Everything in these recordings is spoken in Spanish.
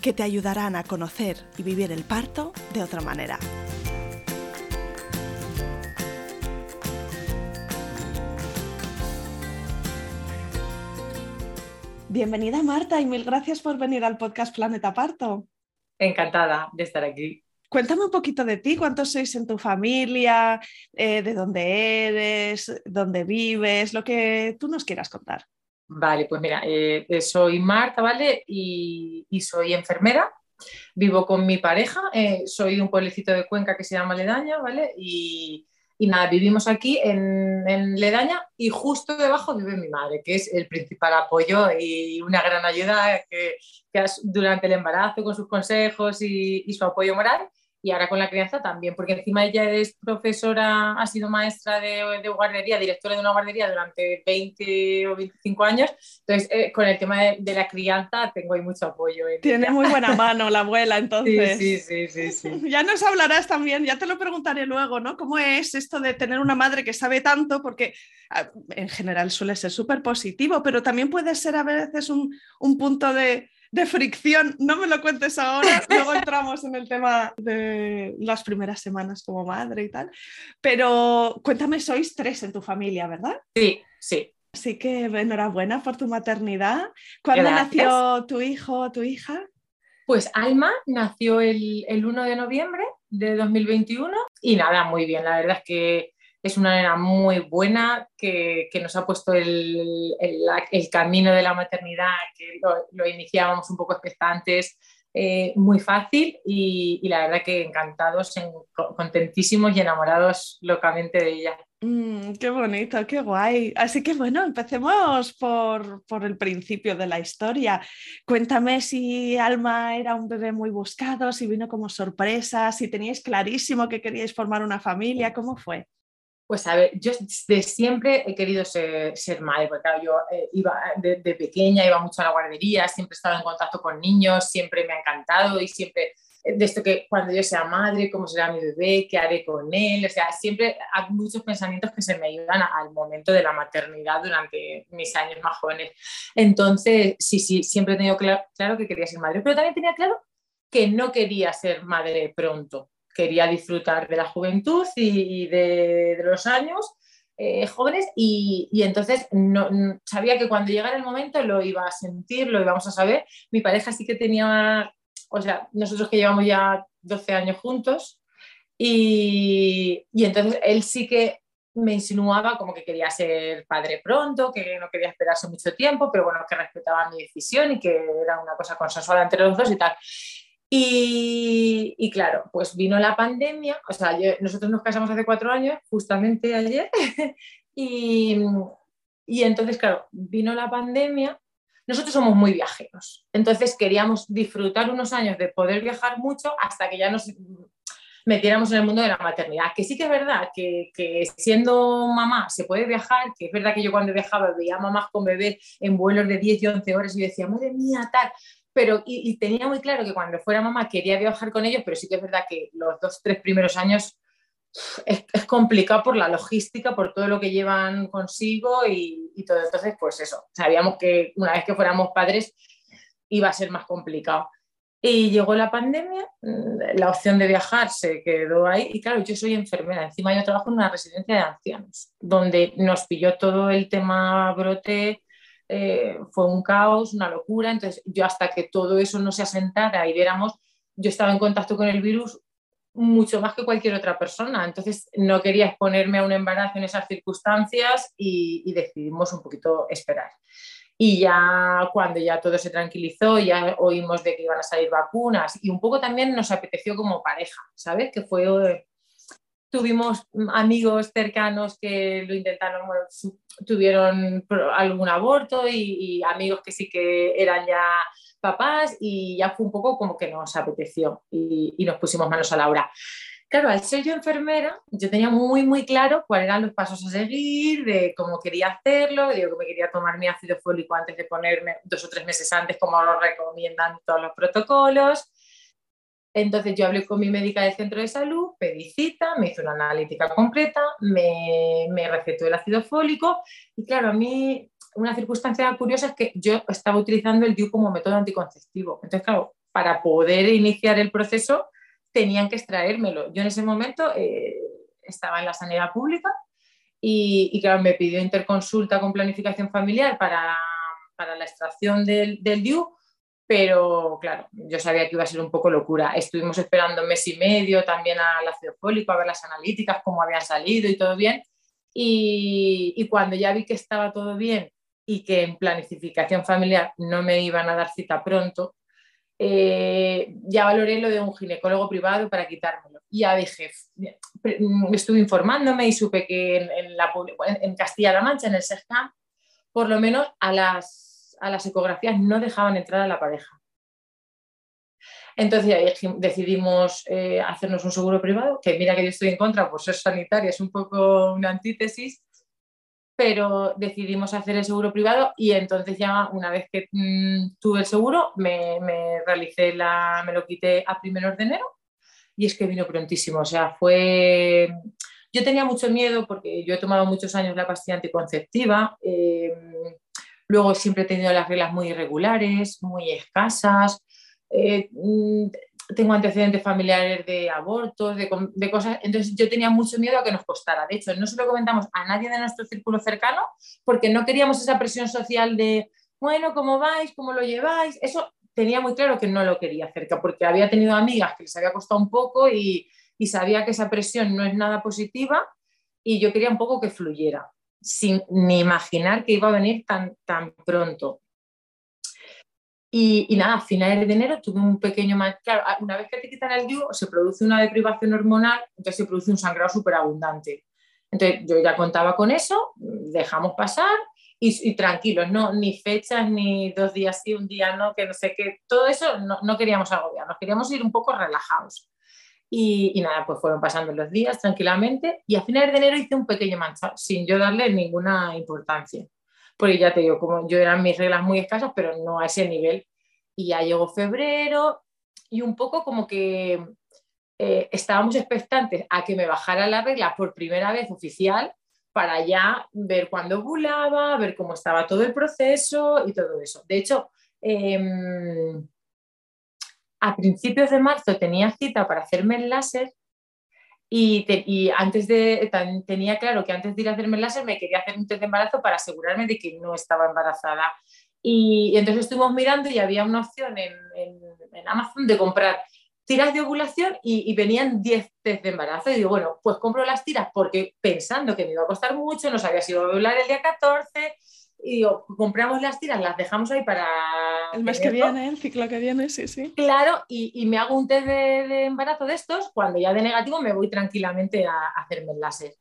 que te ayudarán a conocer y vivir el parto de otra manera. Bienvenida Marta y mil gracias por venir al podcast Planeta Parto. Encantada de estar aquí. Cuéntame un poquito de ti, cuántos sois en tu familia, eh, de dónde eres, dónde vives, lo que tú nos quieras contar. Vale, pues mira, eh, eh, soy Marta, ¿vale? Y, soy enfermera. Vivo con mi pareja, eh, soy de un pueblecito de Cuenca que se llama Ledaña, ¿vale? Y, nada, vivimos aquí en, Ledaña y justo debajo vive mi madre, que es el principal apoyo y una gran ayuda que, durante el embarazo con sus consejos y, y su apoyo moral y ahora con la crianza también, porque encima ella es profesora, ha sido maestra de, de guardería, directora de una guardería durante 20 o 25 años, entonces eh, con el tema de, la crianza tengo ahí mucho apoyo. Tiene muy buena mano la abuela, entonces. Sí, sí, sí, sí, Ya nos hablarás también, ya te lo preguntaré luego, ¿no? ¿Cómo es esto de tener una madre que sabe tanto? Porque en general suele ser súper positivo, pero también puede ser a veces un, un punto de de fricción. No me lo cuentes ahora, luego entramos en el tema de las primeras semanas como madre y tal. Pero cuéntame, sois tres en tu familia, ¿verdad? Sí, sí. Así que enhorabuena por tu maternidad. ¿Cuándo nació tu hijo o tu hija? Pues Alma nació el, el 1 de noviembre de 2021 y nada, muy bien. La verdad es que es una nena muy buena que, nos ha puesto el, camino de la maternidad, que lo, iniciábamos un poco expectantes, eh, muy fácil y, la verdad que encantados, contentísimos y enamorados locamente de ella. Mm, qué bonito, qué guay. Así que bueno, empecemos por, por, el principio de la historia. Cuéntame si Alma era un bebé muy buscado, si vino como sorpresa, si teníais clarísimo que queríais formar una familia, ¿cómo fue? Pues a ver, yo de siempre he querido ser, madre, porque yo eh, iba de, pequeña, iba mucho a la guardería, siempre he estado en contacto con niños, siempre me ha encantado y siempre, eh, de esto que cuando yo sea madre, cómo será mi bebé, qué haré con él, o sea, siempre hay muchos pensamientos que se me ayudan al momento de la maternidad durante mis años más jóvenes. Entonces, sí, sí, siempre he tenido claro, claro que quería ser madre, pero también tenía claro que no quería ser madre pronto quería disfrutar de la juventud y, de, los años eh, jóvenes y, entonces no, sabía que cuando llegara el momento lo iba a sentir, lo íbamos a saber. Mi pareja sí que tenía, o sea, nosotros que llevamos ya 12 años juntos y, y entonces él sí que me insinuaba como que quería ser padre pronto, que no quería esperarse mucho tiempo, pero bueno, que respetaba mi decisión y que era una cosa consensuada entre los dos y tal. Y, claro, pues vino la pandemia, o sea, nosotros nos casamos hace cuatro años, justamente ayer, y, entonces, claro, vino la pandemia, nosotros somos muy viajeros, entonces queríamos disfrutar unos años de poder viajar mucho hasta que ya nos metiéramos en el mundo de la maternidad, que sí que es verdad que, que, siendo mamá se puede viajar, que es verdad que yo cuando viajaba veía mamás con bebés en vuelos de 10 y 11 horas y yo decía, madre mía, tal, pero y, tenía muy claro que cuando fuera mamá quería viajar con ellos, pero sí que es verdad que los dos, tres primeros años es, complicado por la logística, por todo lo que llevan consigo y, y, todo. Entonces, pues eso, sabíamos que una vez que fuéramos padres iba a ser más complicado. Y llegó la pandemia, la opción de viajar se quedó ahí y claro, yo soy enfermera, encima yo trabajo en una residencia de ancianos, donde nos pilló todo el tema brote eh, fue un caos, una locura. Entonces, yo hasta que todo eso no se asentara y viéramos, yo estaba en contacto con el virus mucho más que cualquier otra persona. Entonces, no quería exponerme a un embarazo en esas circunstancias y, decidimos un poquito esperar. Y ya cuando ya todo se tranquilizó, ya oímos de que iban a salir vacunas y un poco también nos apeteció como pareja, ¿sabes? Que fue tuvimos amigos cercanos que lo intentaron, tuvieron algún aborto y, amigos que sí que eran ya papás y ya fue un poco como que nos apeteció y, y nos pusimos manos a la obra. Claro, al ser yo enfermera, yo tenía muy, muy claro cuáles eran los pasos a seguir, de cómo quería hacerlo, digo que me quería tomar mi ácido fólico antes de ponerme, dos o tres meses antes, como lo recomiendan todos los protocolos. Entonces yo hablé con mi médica del centro de salud, pedí cita, me hizo una analítica completa, me, me recetó el ácido fólico y claro, a mí una circunstancia curiosa es que yo estaba utilizando el DIU como método anticonceptivo. Entonces, claro, para poder iniciar el proceso tenían que extraérmelo. Yo en ese momento eh, estaba en la sanidad pública y, claro, me pidió interconsulta con planificación familiar para, para la extracción del, DIU, pero claro, yo sabía que iba a ser un poco locura. Estuvimos esperando un mes y medio también al ácido fólico, a ver las analíticas, cómo habían salido y todo bien. Y, y cuando ya vi que estaba todo bien y que en planificación familiar no me iban a dar cita pronto, eh, ya valoré lo de un ginecólogo privado para quitármelo. Y ya dije, estuve informándome y supe que en, la, en Castilla-La Mancha, en el SESCAM, por lo menos a las, a las ecografías no dejaban entrar a la pareja. Entonces decidimos eh, hacernos un seguro privado, que mira que yo estoy en contra por ser sanitaria, es un poco una antítesis, pero decidimos hacer el seguro privado y entonces ya una vez que mm, tuve el seguro me, me, realicé la, me lo quité a primeros de enero y es que vino prontísimo, o sea, fue... Yo tenía mucho miedo porque yo he tomado muchos años la pastilla anticonceptiva, eh, luego siempre he tenido las reglas muy irregulares, muy escasas, eh, mm, tengo antecedentes familiares de abortos, de, cosas, entonces yo tenía mucho miedo a que nos costara. De hecho, no se lo comentamos a nadie de nuestro círculo cercano porque no queríamos esa presión social de, bueno, ¿cómo vais? ¿Cómo lo lleváis? Eso tenía muy claro que no lo quería cerca porque había tenido amigas que les había costado un poco y sabía que esa presión no es nada positiva y yo quería un poco que fluyera, sin ni imaginar que iba a venir tan, tan pronto. Y, nada, a finales de enero tuve un pequeño... Claro, una vez que te quitan el DIU, se produce una deprivación hormonal, entonces se produce un sangrado súper abundante. Entonces yo ya contaba con eso, dejamos pasar y, tranquilos, no, ni fechas, ni dos días sí, un día no, que no sé qué, todo eso no, no queríamos agobiar, nos queríamos ir un poco relajados. Y, y, nada, pues fueron pasando los días tranquilamente y a finales de enero hice un pequeño manchado sin yo darle ninguna importancia porque ya te digo, como yo eran mis reglas muy escasas, pero no a ese nivel. Y ya llegó febrero y un poco como que eh, estábamos expectantes a que me bajara la regla por primera vez oficial para ya ver cuándo ovulaba, ver cómo estaba todo el proceso y todo eso. De hecho, em, a principios de marzo tenía cita para hacerme el láser y, antes de, tenía claro que antes de ir a hacerme el láser me quería hacer un test de embarazo para asegurarme de que no estaba embarazada. Y, entonces estuvimos mirando y había una opción en, en, Amazon de comprar tiras de ovulación y, y, venían 10 test de embarazo. Y digo, bueno, pues compro las tiras porque pensando que me iba a costar mucho, no sabía si iba a ovular el día 14, y digo, compramos las tiras, las dejamos ahí para... El mes que viene, el ciclo que viene, sí, sí. Claro, y, y me hago un test de, embarazo de estos, cuando ya de negativo me voy tranquilamente a, hacerme el láser.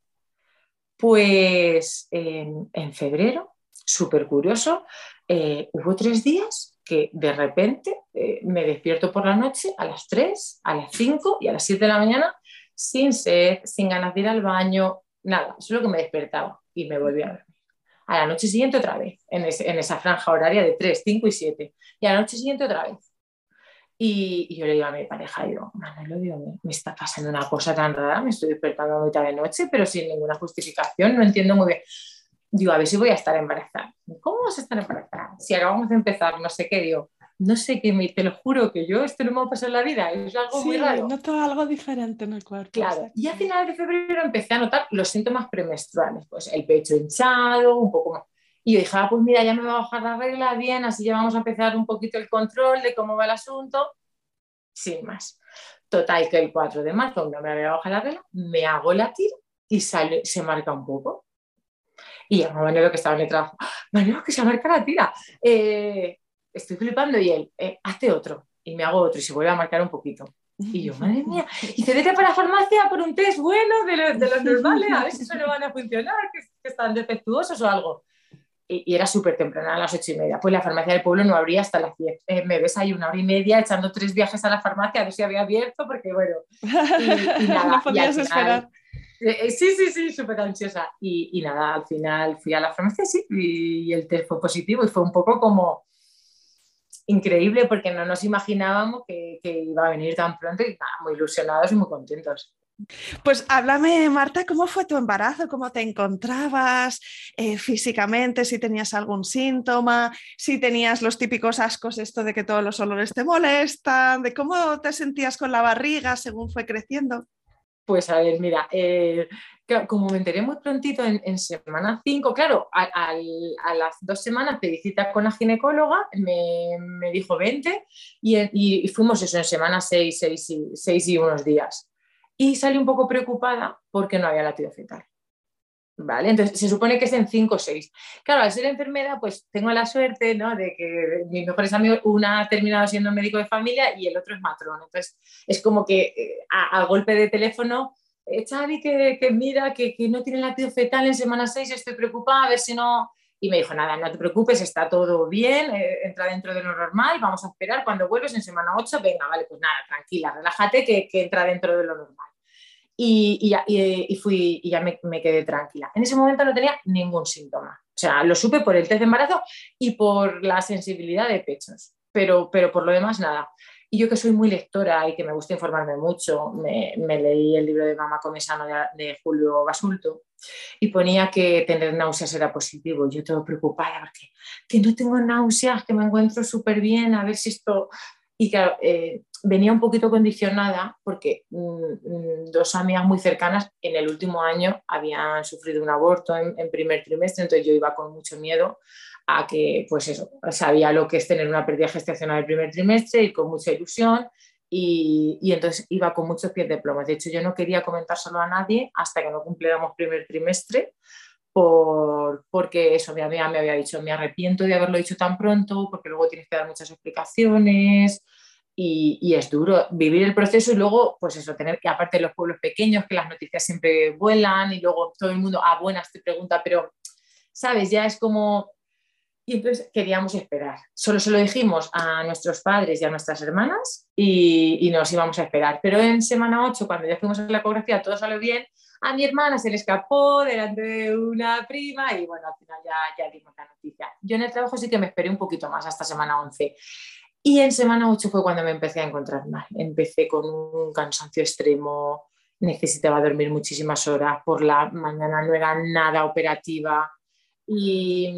Pues en, en febrero, súper curioso, eh, hubo tres días que de repente eh, me despierto por la noche a las 3, a las 5 y a las 7 de la mañana sin sed, sin ganas de ir al baño, nada, solo que me despertaba y me volví a ver a la noche siguiente otra vez, en, esa franja horaria de 3, 5 y 7, y a la noche siguiente otra vez. Y, yo le digo a mi pareja, digo, Manolo, digo, me, me, está pasando una cosa tan rara, me estoy despertando a mitad de noche, pero sin ninguna justificación, no entiendo muy bien. Digo, a ver si voy a estar embarazada. ¿Cómo vas a estar embarazada? Si acabamos de empezar, no sé qué, digo, no sé qué, me, te lo juro que yo esto no me va a pasar en la vida, es algo muy raro. noto algo diferente en el cuerpo. Claro, y a finales de febrero empecé a notar los síntomas premenstruales, pues el pecho hinchado, un poco más. Y yo dije, ah, pues mira, ya me va a bajar la regla, bien, así ya vamos a empezar un poquito el control de cómo va el asunto, sin más. Total, que el 4 de marzo no me había bajado la regla, me hago la tira y sale, se marca un poco. Y a Manolo que estaba en el trabajo, ¡Ah, Manolo que se marca la tira. Eh, estoy flipando y él, eh, hazte otro. Y me hago otro y se vuelve a marcar un poquito. Y yo, madre mía, y se vete para la farmacia por un test bueno de, de los normales, a ver si eso no van a funcionar, que, están defectuosos o algo. y, era súper temprano, a las ocho y media. Pues la farmacia del pueblo no abría hasta las diez. Eh, me ves ahí una hora y media echando tres viajes a la farmacia a ver si había abierto, porque bueno. Y, nada, no podías esperar. Eh, eh, sí, sí, sí, súper ansiosa. Y, nada, al final fui a la farmacia sí, y, el test fue positivo y fue un poco como increíble porque no nos imaginábamos que, iba a venir tan pronto y nada, muy ilusionados y muy contentos. Pues háblame, Marta, ¿cómo fue tu embarazo? ¿Cómo te encontrabas eh, físicamente? Si tenías algún síntoma, si tenías los típicos ascos, esto de que todos los olores te molestan, de cómo te sentías con la barriga según fue creciendo. Pues a ver, mira, eh, como me enteré muy prontito en, semana 5, claro, a, las dos semanas pedí cita con la ginecóloga, me, dijo 20 y, fuimos eso en semana 6, 6 y unos días y salí un poco preocupada porque no había latido fetal. ¿Vale? Entonces, se supone que es en 5 o 6. Claro, al ser enfermera, pues tengo la suerte ¿no? de que mis mejores amigos, una ha terminado siendo médico de familia y el otro es matrón. Entonces, es como que eh, a, golpe de teléfono, eh, Xavi, que, que mira, que, que, no tiene latido fetal en semana 6, estoy preocupada, a ver si no... Y me dijo, nada, no te preocupes, está todo bien, eh, entra dentro de lo normal, vamos a esperar, cuando vuelves en semana 8, venga, vale, pues nada, tranquila, relájate, que, que entra dentro de lo normal y, y, fui, y ya me, quedé tranquila. En ese momento no tenía ningún síntoma. O sea, lo supe por el test de embarazo y por la sensibilidad de pechos, pero, pero por lo demás nada. Y yo que soy muy lectora y que me gusta informarme mucho, me, leí el libro de Mamá Comesano de, de, Julio Basulto y ponía que tener náuseas era positivo. Yo todo preocupada porque que no tengo náuseas, que me encuentro súper bien, a ver si esto... Y claro, eh, venía un poquito condicionada porque mm, mm, dos amigas muy cercanas en el último año habían sufrido un aborto en, primer trimestre, entonces yo iba con mucho miedo a que, pues eso, sabía lo que es tener una pérdida gestacional el primer trimestre y con mucha ilusión y, y, entonces iba con muchos pies de plomo. De hecho, yo no quería comentárselo a nadie hasta que no cumpliéramos primer trimestre. Por, porque eso mi amiga me había dicho, me arrepiento de haberlo dicho tan pronto, porque luego tienes que dar muchas explicaciones, y, es duro vivir el proceso y luego, pues eso, tener que, aparte de los pueblos pequeños, que las noticias siempre vuelan y luego todo el mundo, ah, buenas, te pregunta, pero, ¿sabes? Ya es como... Y entonces queríamos esperar. Solo se lo dijimos a nuestros padres y a nuestras hermanas y, y nos íbamos a esperar. Pero en semana 8, cuando ya fuimos a la ecografía, todo salió bien. A mi hermana se le escapó delante de una prima y bueno, al final ya, ya dimos la noticia. Yo en el trabajo sí que me esperé un poquito más hasta semana 11. Y en semana 8 fue cuando me empecé a encontrar mal. Empecé con un cansancio extremo, necesitaba dormir muchísimas horas, por la mañana no era nada operativa y,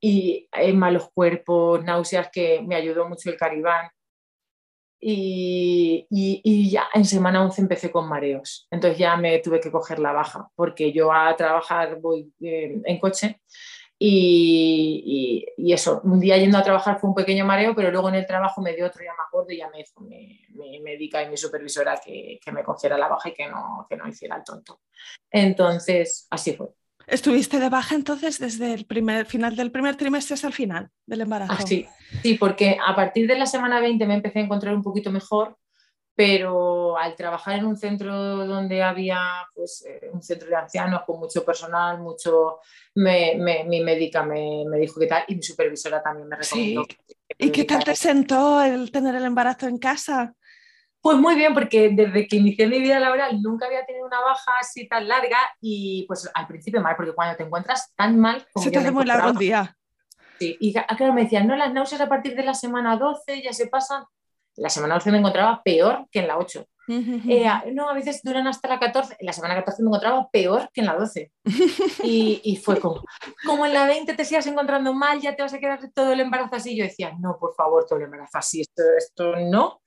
y malos cuerpos, náuseas que me ayudó mucho el caribán. Y, y, ya en semana 11 empecé con mareos. Entonces ya me tuve que coger la baja porque yo a trabajar voy eh, en coche y, eso, un día yendo a trabajar fue un pequeño mareo, pero luego en el trabajo me dio otro ya más gordo y ya me dijo mi, médica y mi supervisora que, que, me cogiera la baja y que no, que no hiciera el tonto. Entonces, así fue. ¿Estuviste de baja entonces desde el primer, final del primer trimestre hasta el final del embarazo? Ah, sí, sí, porque a partir de la semana 20 me empecé a encontrar un poquito mejor pero al trabajar en un centro donde había pues, eh, un centro de ancianos con mucho personal, mucho, mi médica me, me, dijo que tal y mi supervisora también me recomendó. ¿Y qué tal te sentó el tener el embarazo en casa? Pues muy bien, porque desde que inicié mi vida laboral nunca había tenido una baja así tan larga y pues al principio mal, porque cuando te encuentras tan mal... Se te hace muy largo el día. Sí, y claro, me decían, no, las náuseas a partir de la semana 12 ya se pasan, la semana 12 me encontraba peor que en la 8. Eh, no, a veces duran hasta la 14. En la semana 14 me encontraba peor que en la 12. y, y, fue como, como en la 20 te sigas encontrando mal, ya te vas a quedar todo el embarazo así. Yo decía, no, por favor, todo el embarazo así, esto, esto no.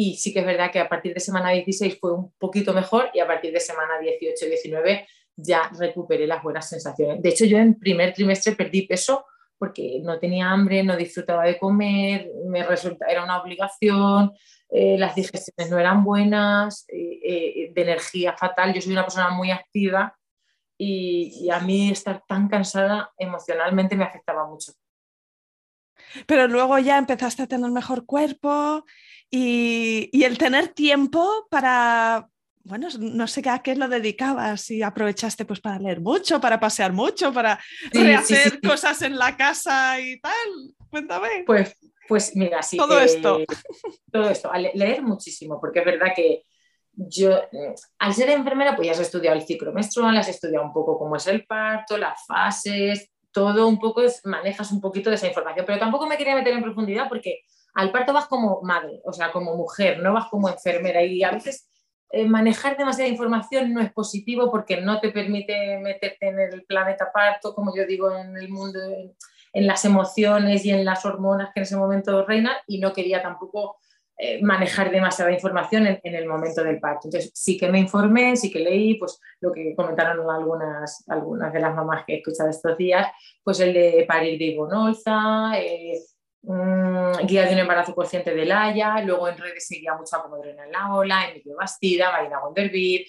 Y sí que es verdad que a partir de semana 16 fue un poquito mejor y a partir de semana 18-19 ya recuperé las buenas sensaciones. De hecho, yo en primer trimestre perdí peso porque no tenía hambre, no disfrutaba de comer, me resulta, era una obligación, eh, las digestiones no eran buenas, eh, eh, de energía fatal. Yo soy una persona muy activa y, a mí estar tan cansada emocionalmente me afectaba mucho. Pero luego ya empezaste a tener mejor cuerpo y, y el tener tiempo para bueno, no sé a qué lo dedicabas, si aprovechaste pues para leer mucho, para pasear mucho, para rehacer cosas en la casa y tal. Cuéntame. Pues, pues mira, sí. Todo esto. Todo esto, leer muchísimo, porque es verdad que yo, eh, al ser enfermera, pues ya has estudiado el ciclo menstrual, has estudiado un poco cómo es el parto, las fases, todo un poco, manejas un poquito de esa información, pero tampoco me quería meter en profundidad porque al parto vas como madre, o sea, como mujer, no vas como enfermera y a veces eh, manejar demasiada información no es positivo porque no te permite meterte en el planeta parto, como yo digo, en el mundo, en, las emociones y en las hormonas que en ese momento reinan y no quería tampoco eh, manejar demasiada información en, el momento del parto. Entonces, sí que me informé, sí que leí, pues lo que comentaron algunas, de las mamás que he escuchado estos días, pues el de parir de Ivonolza, eh, guía de un embarazo consciente de Laia, luego en redes seguía mucho a Comodrena en la ola, Emilio Bastida, Marina Wonderbeer,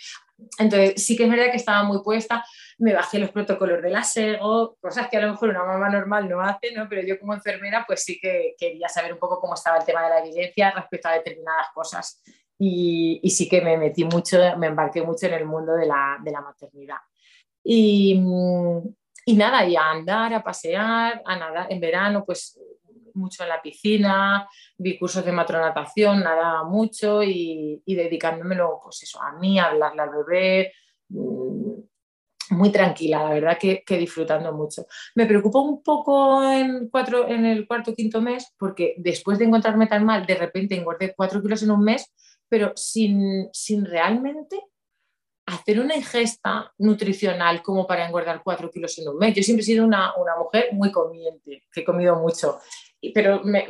entonces, sí que es verdad que estaba muy puesta, me bajé los protocolos del asego, cosas que a lo mejor una mamá normal no hace, ¿no? pero yo como enfermera pues sí que quería saber un poco cómo estaba el tema de la evidencia respecto a determinadas cosas y, y sí que me metí mucho, me embarqué mucho en el mundo de la, de la maternidad. Y, y nada, y a andar, a pasear, a nadar, en verano pues mucho en la piscina, vi cursos de matronatación, nadaba mucho y, y dedicándomelo pues eso, a mí, a hablarle al bebé, mm, muy tranquila, la verdad que, disfrutando mucho. Me preocupó un poco en, cuatro, en el cuarto quinto mes porque después de encontrarme tan mal, de repente engordé cuatro kilos en un mes, pero sin, sin realmente hacer una ingesta nutricional como para engordar cuatro kilos en un mes. Yo siempre he sido una, una mujer muy comiente, que he comido mucho pero me,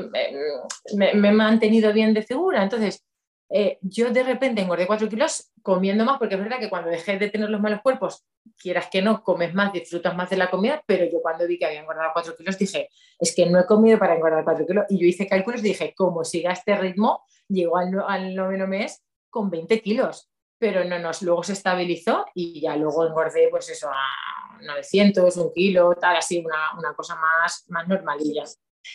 me, he mantenido bien de segura. Entonces, eh, yo de repente engordé 4 kilos comiendo más, porque es verdad que cuando dejé de tener los malos cuerpos, quieras que no, comes más, disfrutas más de la comida, pero yo cuando vi que había engordado 4 kilos dije, es que no he comido para engordar 4 kilos. Y yo hice cálculos y dije, como siga este ritmo, llego al, al noveno mes con 20 kilos. Pero no nos, luego se estabilizó y ya luego engordé, pues eso, a 900, un kilo, tal, así, una, una cosa más, más normalilla.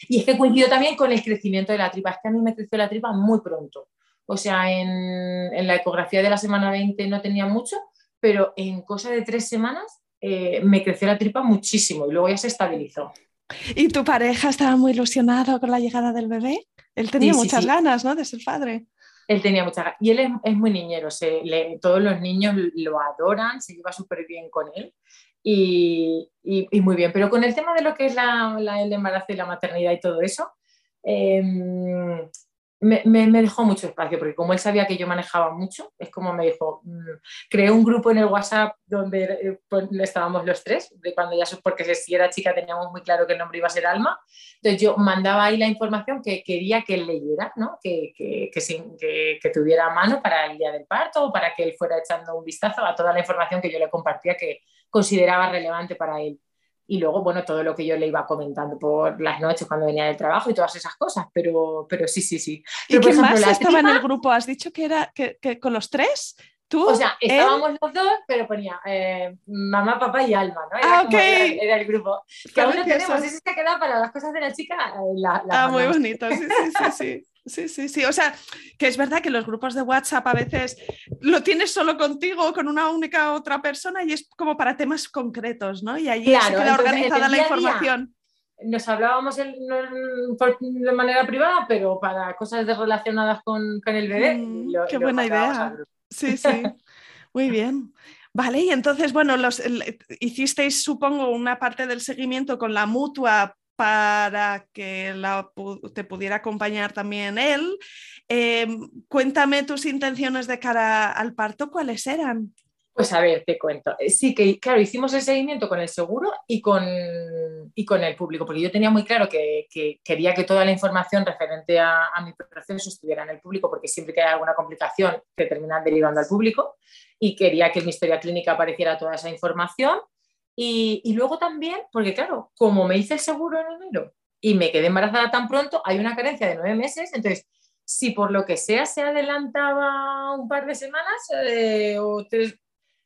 Y es que coincidió también con el crecimiento de la tripa. Es que a mí me creció la tripa muy pronto. O sea, en, la ecografía de la semana 20 no tenía mucho, pero en cosa de tres semanas eh, me creció la tripa muchísimo y luego ya se estabilizó. ¿Y tu pareja estaba muy ilusionado con la llegada del bebé? Él tenía muchas ganas, ¿no? De ser padre. Él tenía muchas ganas. Y él es, muy niñero, todos los niños lo adoran, se lleva súper bien con él y, muy bien. Pero con el tema de lo que es el embarazo y la maternidad y todo eso, em, me, dejó mucho espacio, porque como él sabía que yo manejaba mucho, es como me dijo, mm, creé un grupo en el WhatsApp donde eh, pues, estábamos los tres, de cuando ya, porque si era chica teníamos muy claro que el nombre iba a ser Alma, entonces yo mandaba ahí la información que quería que él leyera, ¿no? que, que, que, que, tuviera a mano para el día del parto o para que él fuera echando un vistazo a toda la información que yo le compartía que consideraba relevante para él y luego, bueno, todo lo que yo le iba comentando por las noches cuando venía del trabajo y todas esas cosas, pero, pero sí, sí, sí. ¿Y quién más estaba en el grupo? ¿Has dicho que era que, con los tres? ¿Tú? O sea, estábamos los dos, pero ponía eh, mamá, papá y Alma, ¿no? Era, ah, okay. era, el grupo. Que aún no tenemos, ese se ha quedado para las cosas de la chica. Eh, la, ah, muy bonito, sí, sí, sí. sí. Sí, sí, sí. O sea, que es verdad que los grupos de WhatsApp a veces lo tienes solo contigo, con una única otra persona y es como para temas concretos, ¿no? Y ahí se queda organizada la información. nos hablábamos de manera privada, pero para cosas relacionadas con, con el bebé. Mm, qué buena idea. Sí, sí. Muy bien. Vale, y entonces, bueno, los, hicisteis, supongo, una parte del seguimiento con la mutua para que te pudiera acompañar también él. Em, cuéntame tus intenciones de cara al parto, ¿cuáles eran? Pues a ver, te cuento. Eh, sí que, claro, hicimos el seguimiento con el seguro y con, y con el público, porque yo tenía muy claro que, quería que toda la información referente a, mi proceso estuviera en el público, porque siempre que hay alguna complicación te terminan derivando al público, y quería que en mi historia clínica apareciera toda esa información y, luego también, porque claro, como me hice el seguro en enero y me quedé embarazada tan pronto, hay una carencia de nueve meses, entonces si por lo que sea se adelantaba un par de semanas eh,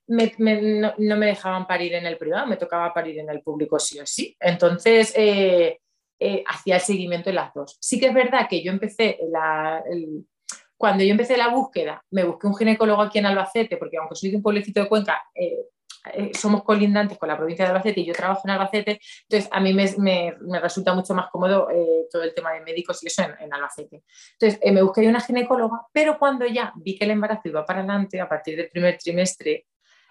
no, me dejaban parir en el privado, me tocaba parir en el público sí o sí. Entonces, eh, eh, hacía el seguimiento en las dos. Sí que es verdad que yo empecé la, cuando yo empecé la búsqueda, me busqué un ginecólogo aquí en Albacete, porque aunque soy de un pueblecito de Cuenca, eh, eh, somos colindantes con la provincia de Albacete y yo trabajo en Albacete, entonces a mí me, resulta mucho más cómodo eh, todo el tema de médicos y eso en, Albacete. Entonces me busqué una ginecóloga, pero cuando ya vi que el embarazo iba para adelante, a partir del primer trimestre,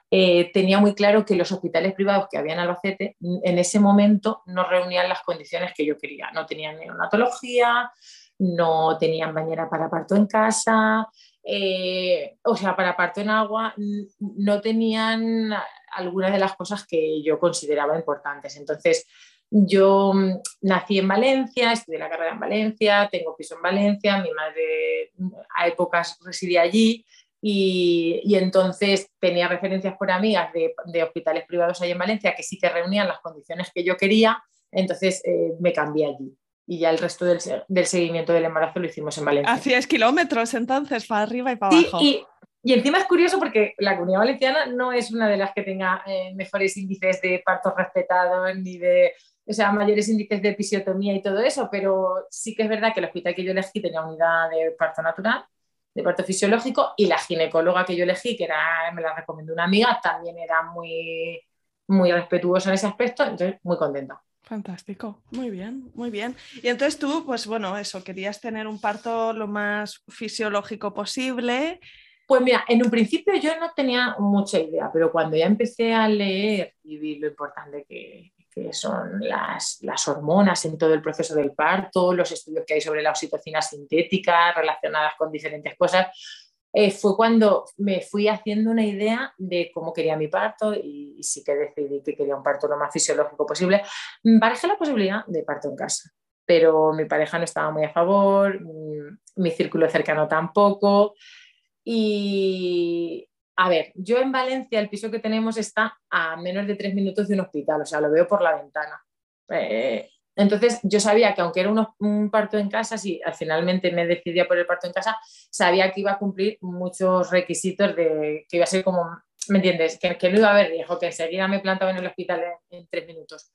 tenía muy claro que los hospitales privados que había en Albacete en ese momento no reunían las condiciones que yo quería. No tenían neonatología, no tenían bañera para parto en casa, eh, o sea, para parto en agua, no tenían algunas de las cosas que yo consideraba importantes. Entonces, yo mm, nací en Valencia, estudié la carrera en Valencia, tengo piso en Valencia, mi madre a épocas residía allí y, entonces tenía referencias por amigas de, hospitales privados allí en Valencia que sí que reunían las condiciones que yo quería, entonces eh, me cambié allí y ya el resto del, seguimiento del embarazo lo hicimos en Valencia. Hacías kilómetros entonces, para arriba y para abajo. Y, y, encima es curioso porque la comunidad valenciana no es una de las que tenga eh, mejores índices de partos respetados ni de, o sea, mayores índices de episiotomía y todo eso, pero sí que es verdad que el hospital que yo elegí tenía unidad de parto natural, de parto fisiológico, y la ginecóloga que yo elegí, que era, me la recomendó una amiga, también era muy, muy respetuosa en ese aspecto, entonces muy contenta. Fantástico, muy bien, muy bien. Y entonces tú, pues bueno, eso, querías tener un parto lo más fisiológico posible. Pues mira, en un principio yo no tenía mucha idea, pero cuando ya empecé a leer y vi lo importante que, son las, las, hormonas en todo el proceso del parto, los estudios que hay sobre la oxitocina sintética relacionadas con diferentes cosas, eh, fue cuando me fui haciendo una idea de cómo quería mi parto y, sí que decidí que quería un parto lo más fisiológico posible. Barajé la posibilidad de parto en casa, pero mi pareja no estaba muy a favor, mm, mi círculo cercano tampoco. Y a ver, yo en Valencia el piso que tenemos está a menos de tres minutos de un hospital, o sea, lo veo por la ventana. Eh, entonces yo sabía que aunque era un, parto en casa, si finalmente me decidía por el parto en casa, sabía que iba a cumplir muchos requisitos de que iba a ser como, ¿me entiendes? Que, no iba a haber riesgo, que enseguida me plantaba en el hospital en, tres minutos.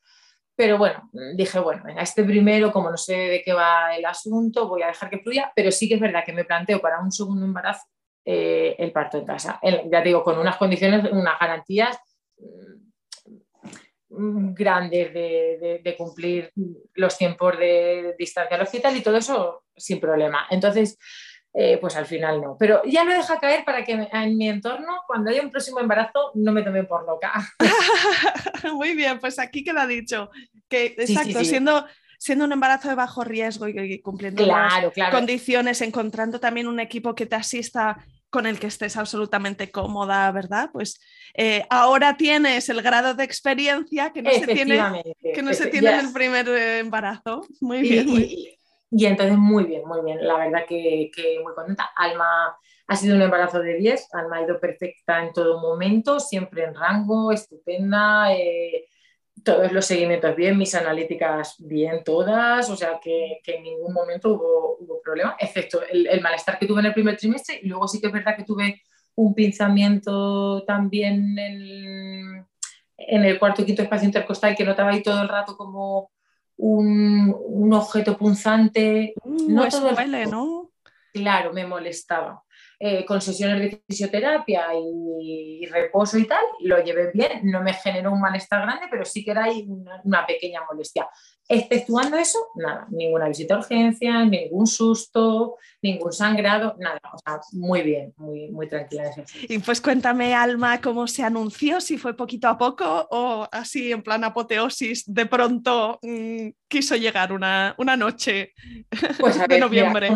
Pero bueno, dije, bueno, venga, este primero, como no sé de qué va el asunto, voy a dejar que fluya, pero sí que es verdad que me planteo para un segundo embarazo eh, el parto en casa. ya digo, con unas condiciones, unas garantías grandes de, cumplir los tiempos de distancia al hospital y todo eso sin problema. Entonces, eh, pues al final no. Pero ya lo deja caer para que en mi entorno, cuando haya un próximo embarazo, no me tome por loca. Muy bien, pues aquí queda dicho. Que exacto, siendo siendo un embarazo de bajo riesgo y, cumpliendo las condiciones, encontrando también un equipo que te asista con el que estés absolutamente cómoda, ¿verdad? Pues eh, ahora tienes el grado de experiencia que no se tiene, que no se tiene en el primer eh, embarazo. Muy bien. Y, entonces, muy bien, muy bien. La verdad que, muy contenta. Alma ha sido un embarazo de 10, Alma ha ido perfecta en todo momento, siempre en rango, estupenda. Eh, todos los seguimientos bien, mis analíticas bien todas, o sea que, en ningún momento hubo, hubo problema, excepto el, malestar que tuve en el primer trimestre y luego sí que es verdad que tuve un pinzamiento también en, el cuarto y quinto espacio intercostal que notaba ahí todo el rato como un, objeto punzante. Mm, no todo duele, ¿no? Claro, me molestaba. Eh, con sesiones de fisioterapia y, reposo y tal, lo llevé bien, no me generó un malestar grande, pero sí que era ahí una, pequeña molestia. Exceptuando eso, nada, ninguna visita a urgencia, ningún susto, ningún sangrado, nada, o sea, muy bien, muy, muy tranquila. Y pues cuéntame, Alma, cómo se anunció, si fue poquito a poco o así en plan apoteosis, de pronto mm, quiso llegar una, noche pues de noviembre.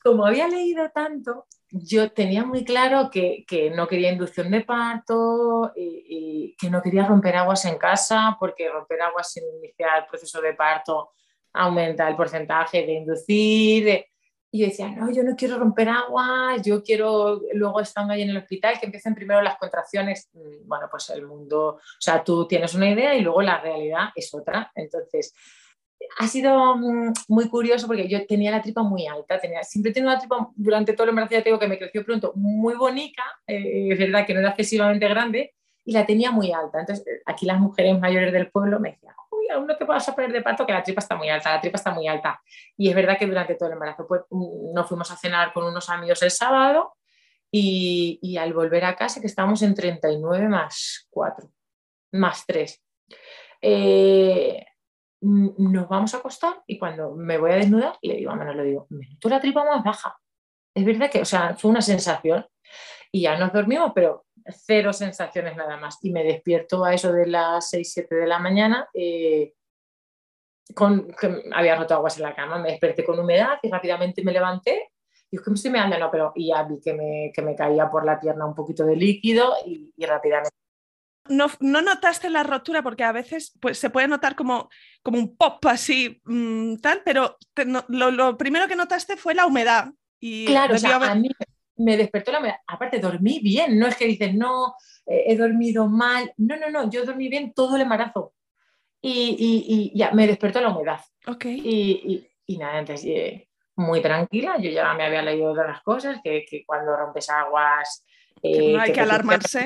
como había leído tanto, yo tenía muy claro que, no quería inducción de parto y, que no quería romper aguas en casa, porque romper aguas sin iniciar el proceso de parto aumenta el porcentaje de inducir. Y yo decía, no, yo no quiero romper aguas, yo quiero, luego estando ahí en el hospital, que empiecen primero las contracciones. Mm, bueno, pues el mundo, o sea, tú tienes una idea y luego la realidad es otra. Entonces, ha sido mm, muy curioso porque yo tenía la tripa muy alta, tenía, siempre he tenido una tripa durante todo el embarazo, ya tengo que me creció pronto, muy bonita, eh, es verdad que no era excesivamente grande, y la tenía muy alta. Entonces, aquí las mujeres mayores del pueblo me decían, uy, aún no te vas a poner de parto, que la tripa está muy alta, la tripa está muy alta. Y es verdad que durante todo el embarazo pues, mm, nos fuimos a cenar con unos amigos el sábado y, al volver a casa, que estábamos en 39 más 4, más 3. Eh, nos vamos a acostar y cuando me voy a desnudar, le digo a Manolo, le digo, tú la tripa más baja. Es verdad que, o sea, fue una sensación y ya nos dormimos, pero cero sensaciones nada más. Y me despierto a eso de las 6, 7 de la mañana, eh, con, había roto aguas en la cama, me desperté con humedad y rápidamente me levanté. Y es que me estoy meando, no, pero y ya vi que me, que me caía por la pierna un poquito de líquido y, rápidamente no, no, notaste la rotura porque a veces pues, se puede notar como, como un pop así, mm, tal, pero lo, lo, primero que notaste fue la humedad. Y claro, o sea, a mí me despertó la humedad. Aparte, dormí bien, no es que dices, no, eh, he dormido mal. No, no, no, yo dormí bien todo el embarazo. Y, y, y ya, me despertó la humedad. Ok. Y, y nada, entonces, eh, muy tranquila, yo ya me había leído otras cosas, que, que cuando rompes aguas... Eh, no hay que, alarmarse.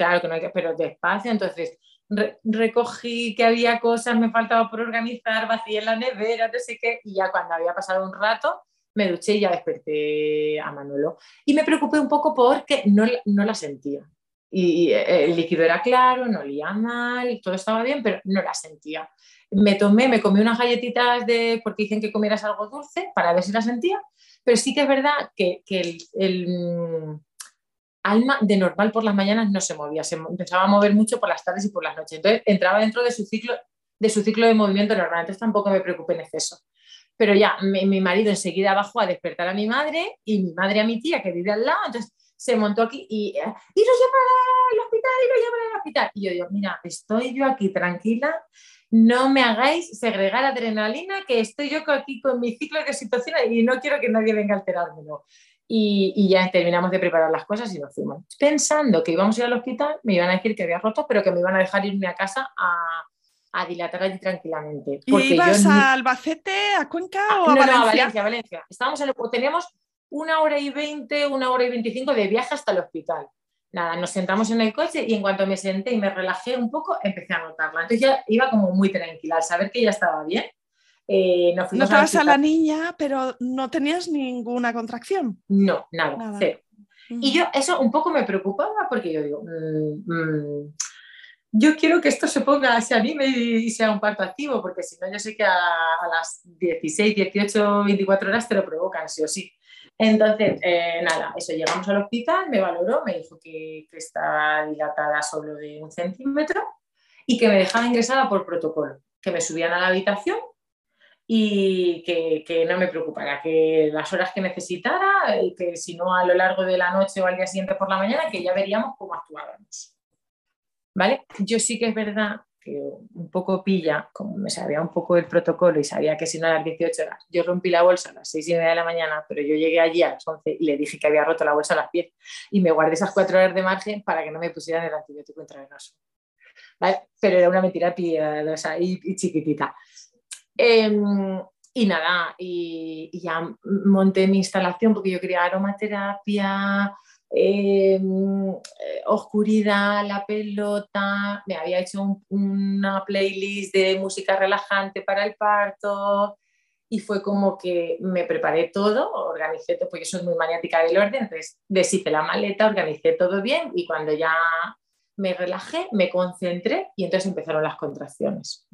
Claro que no hay que, pero despacio, entonces recogí que había cosas, me faltaba por organizar, vacié la nevera, no sé qué, y ya cuando había pasado un rato, me duché y ya desperté a Manolo. Y me preocupé un poco porque no, no la sentía. Y, eh, el líquido era claro, no olía mal, todo estaba bien, pero no la sentía. Me tomé, me comí unas galletitas de, porque dicen que comieras algo dulce para ver si la sentía, pero sí que es verdad que, que el, mm, alma de normal por las mañanas no se movía, se empezaba a mover mucho por las tardes y por las noches. Entonces entraba dentro de su ciclo de, su ciclo de movimiento normal, entonces tampoco me preocupé en exceso. Pero ya, mi, marido enseguida bajó a despertar a mi madre y mi madre a mi tía que vive al lado, entonces se montó aquí y, y lo llevan al hospital, y lo llevan al hospital. Y yo digo, mira, estoy yo aquí tranquila, no me hagáis segregar adrenalina, que estoy yo aquí con mi ciclo de situación y no quiero que nadie venga a alterármelo. Y, y, ya terminamos de preparar las cosas y nos fuimos. Pensando que íbamos a ir al hospital, me iban a decir que había roto, pero que me iban a dejar irme a casa a, a dilatar allí tranquilamente. ¿Y ibas a Albacete, a Cuenca ah, o a Valencia? No, a Valencia, Valencia. Estábamos en teníamos una hora y veinte, una hora y veinticinco de viaje hasta el hospital. Nada, nos sentamos en el coche y en cuanto me senté y me relajé un poco, empecé a notarla. Entonces ya iba como muy tranquila, al saber que ya estaba bien. Eh, Notabas a, la niña, pero no tenías ninguna contracción. No, nada, cero. Y yo eso un poco me preocupaba porque yo digo, mm, mm, yo quiero que esto se ponga, se anime y sea un parto activo, porque si no, yo sé que a, las 16, 18, 24 horas te lo provocan, sí o sí. Entonces, eh, nada, eso, llegamos al hospital, me valoró, me dijo que, que, estaba dilatada solo de un centímetro y que me dejaba ingresada por protocolo, que me subían a la habitación y que, que, no me preocupara, que las horas que necesitara, y que si no a lo largo de la noche o al día siguiente por la mañana, que ya veríamos cómo actuábamos. ¿vale? Yo sí que es verdad que un poco pilla, como me sabía un poco el protocolo y sabía que si no a las 18 horas, yo rompí la bolsa a las 6 y media de la mañana, pero yo llegué allí a las 11 y le dije que había roto la bolsa a las 10 y me guardé esas cuatro horas de margen para que no me pusieran el antibiótico intravenoso. ¿Vale? Pero era una mentira piadosa y, y chiquitita. Em, y nada, y, ya monté mi instalación porque yo quería aromaterapia, Em, eh, oscuridad, la pelota, me había hecho una playlist de música relajante para el parto y fue como que me preparé todo, organicé todo, porque yo soy muy maniática del orden, entonces deshice la maleta, organicé todo bien y cuando ya me relajé, me concentré y entonces empezaron las contracciones.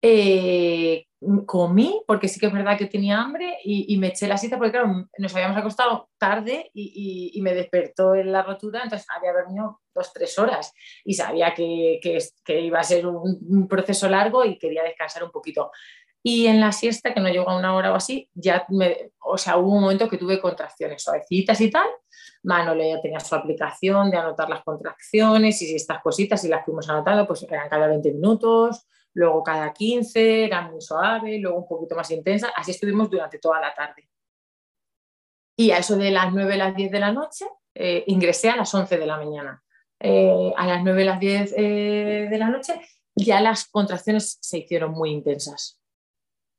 Eh, comí, porque sí que es verdad que tenía hambre, y, me eché la cita, porque claro, nos habíamos acostado tarde y, me despertó en la rotura, entonces había dormido dos, tres horas y sabía que, que, iba a ser un, proceso largo y quería descansar un poquito. Y en la siesta, que no llegó a una hora o así, ya me, o sea, hubo un momento que tuve contracciones suavecitas y tal. Manole ya tenía su aplicación de anotar las contracciones y estas cositas y las fuimos anotando, pues eran cada 20 minutos luego cada 15, era muy suave, luego un poquito más intensa, así estuvimos durante toda la tarde. Y a eso de las 9 a las 10 de la noche, eh, ingresé a las 11 de la mañana. Eh, a las 9 a las 10 eh, de la noche ya las contracciones se hicieron muy intensas.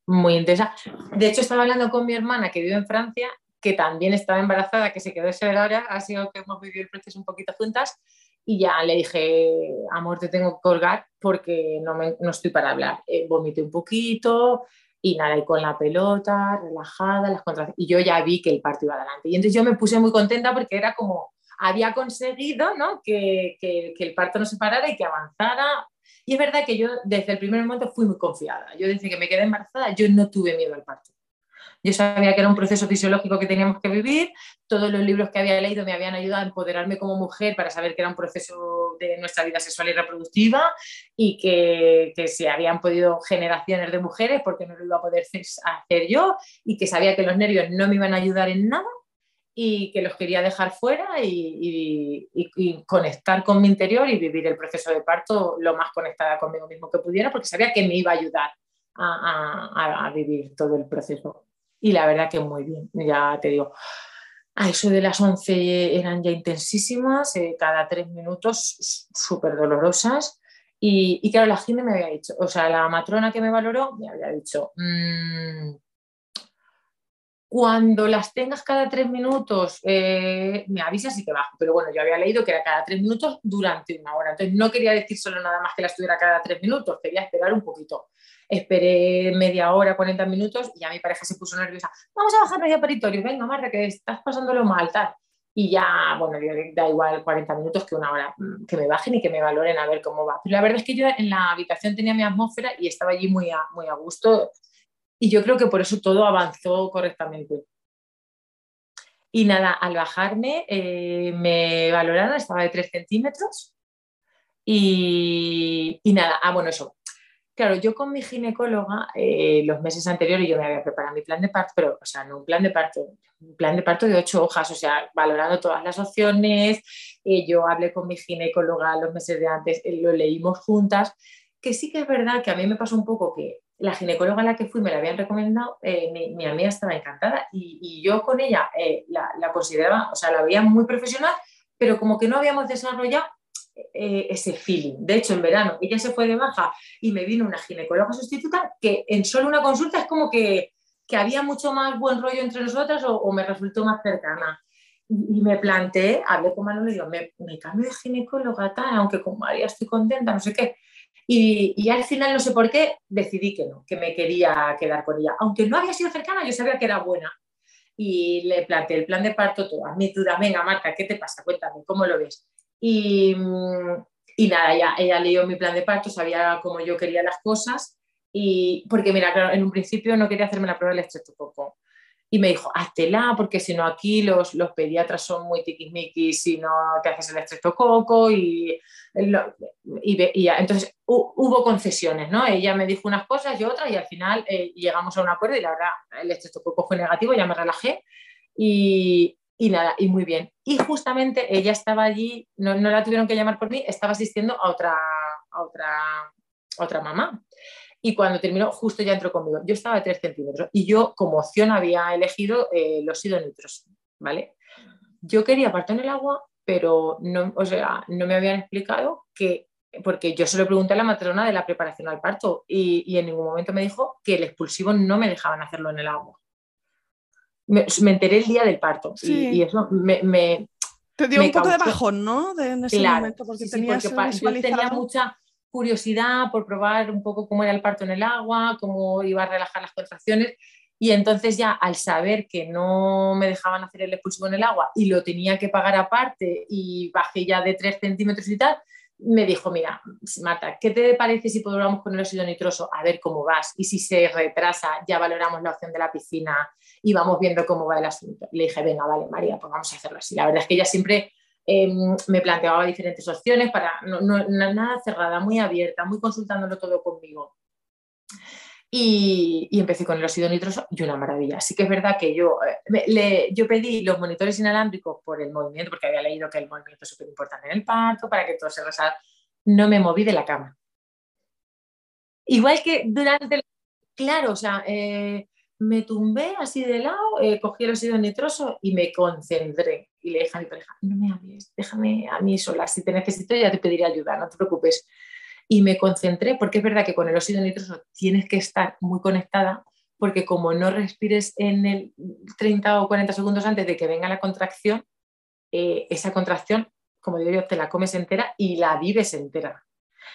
Muy intensas. De hecho, estaba hablando con mi hermana que vive en Francia, que también estaba embarazada, que se quedó esa hora, ha sido que hemos vivido el proceso un poquito juntas, y ya le dije, amor, te tengo que colgar porque no, me, no estoy para hablar. Eh, vomité un poquito y nada, y con la pelota, relajada, las contracciones. Y yo ya vi que el partido iba adelante. Y entonces yo me puse muy contenta porque era como, había conseguido ¿no? que, que, que el parto no se parara y que avanzara. Y es verdad que yo desde el primer momento fui muy confiada. Yo desde que me quedé embarazada, yo no tuve miedo al parto. Yo sabía que era un proceso fisiológico que teníamos que vivir, todos los libros que había leído me habían ayudado a empoderarme como mujer para saber que era un proceso de nuestra vida sexual y reproductiva y que, que se habían podido generaciones de mujeres porque no lo iba a poder hacer yo y que sabía que los nervios no me iban a ayudar en nada y que los quería dejar fuera y, conectar con mi interior y vivir el proceso de parto lo más conectada conmigo mismo que pudiera, porque sabía que me iba a ayudar a, a vivir todo el proceso y la verdad que muy bien, ya te digo. A eso de las 11 eran ya intensísimas, eh, cada tres minutos súper dolorosas. Y, claro, la gente me había dicho, o sea, la matrona que me valoró me había dicho, mmm, cuando las tengas cada tres minutos, eh, me avisas y que bajo. Pero bueno, yo había leído que era cada tres minutos durante una hora. Entonces no quería decir solo nada más que las tuviera cada tres minutos, quería esperar un poquito. Esperé media hora, 40 minutos y ya mi pareja se puso nerviosa. Vamos a bajar media peritorio, venga, Marta, que estás pasándolo mal, tal. Y ya, bueno, da igual 40 minutos que una hora, mm, que me bajen y que me valoren a ver cómo va. Pero la verdad es que yo en la habitación tenía mi atmósfera y estaba allí muy a, muy a gusto. Y yo creo que por eso todo avanzó correctamente. Y nada, al bajarme eh, me valoraron, estaba de 3 centímetros. Y, y, nada, ah, bueno, eso, Claro, yo con mi ginecóloga eh, los meses anteriores yo me había preparado mi plan de parto, pero, o sea, no un plan de parto, un plan de parto de ocho hojas, o sea, valorando todas las opciones. Eh, yo hablé con mi ginecóloga los meses de antes, eh, lo leímos juntas, que sí que es verdad que a mí me pasó un poco que la ginecóloga a la que fui me la habían recomendado, eh, mi, mi, amiga estaba encantada y, y yo con ella eh, la, la, consideraba, o sea, la veía muy profesional, pero como que no habíamos desarrollado eh, ese feeling. De hecho, en verano ella se fue de baja y me vino una ginecóloga sustituta que en solo una consulta es como que, que había mucho más buen rollo entre nosotras o, o me resultó más cercana. Y, me planteé, hablé con Manolo y digo, me, me cambio de ginecóloga tal, aunque con María estoy contenta, no sé qué. Y, y, al final, no sé por qué, decidí que no, que me quería quedar con ella. Aunque no había sido cercana, yo sabía que era buena. Y le planteé el plan de parto, todas mis dudas. Venga, Marta, ¿qué te pasa? Cuéntame, ¿cómo lo ves? Y, y nada, ya, ella leyó mi plan de parto, sabía cómo yo quería las cosas. Y porque, mira, claro, en un principio no quería hacerme la prueba del estreptococo. Y me dijo, háztela, porque si no aquí los, los pediatras son muy tiquismiquis si no te haces el estreptococo. Y, y, y, entonces hubo concesiones, ¿no? Ella me dijo unas cosas y otras y al final eh, llegamos a un acuerdo y la verdad el estreptococo fue negativo, ya me relajé. Y, y nada, y muy bien. Y justamente ella estaba allí, no, no, la tuvieron que llamar por mí, estaba asistiendo a otra, a otra, a otra mamá. Y cuando terminó, justo ya entró conmigo. Yo estaba de 3 centímetros y yo como opción había elegido eh, los idonitros, ¿vale? Yo quería parto en el agua, pero no, o sea, no me habían explicado que, porque yo se lo pregunté a la matrona de la preparación al parto y, y en ningún momento me dijo que el expulsivo no me dejaban hacerlo en el agua me, me, enteré el día del parto sí. y, y, eso me, me te dio un poco causó. de bajón, ¿no? De, en ese claro, momento, porque, sí, tenías porque yo tenía mucha curiosidad por probar un poco cómo era el parto en el agua, cómo iba a relajar las contracciones. Y entonces ya al saber que no me dejaban hacer el expulsivo en el agua y lo tenía que pagar aparte y bajé ya de 3 centímetros y tal, me dijo, mira, Marta, ¿qué te parece si probamos con el óxido nitroso? A ver cómo vas. Y si se retrasa, ya valoramos la opción de la piscina y vamos viendo cómo va el asunto. Le dije, venga, vale, María, pues vamos a hacerlo así. La verdad es que ella siempre eh, me planteaba diferentes opciones para, no, no, nada cerrada, muy abierta, muy consultándolo todo conmigo. Y, y, empecé con el óxido nitroso y una maravilla. Así que es verdad que yo, eh, le, yo pedí los monitores inalámbricos por el movimiento, porque había leído que el movimiento es súper importante en el parto, para que todo se resalga. No me moví de la cama. Igual que durante, claro, o sea, eh, me tumbé así de lado, eh, cogí el óxido nitroso y me concentré. Y le dije a mi pareja, no me hables, déjame a mí sola, si te necesito ya te pediré ayuda, no te preocupes y me concentré, porque es verdad que con el óxido nitroso tienes que estar muy conectada, porque como no respires en el 30 o 40 segundos antes de que venga la contracción, eh, esa contracción como digo yo, te la comes entera y la vives entera.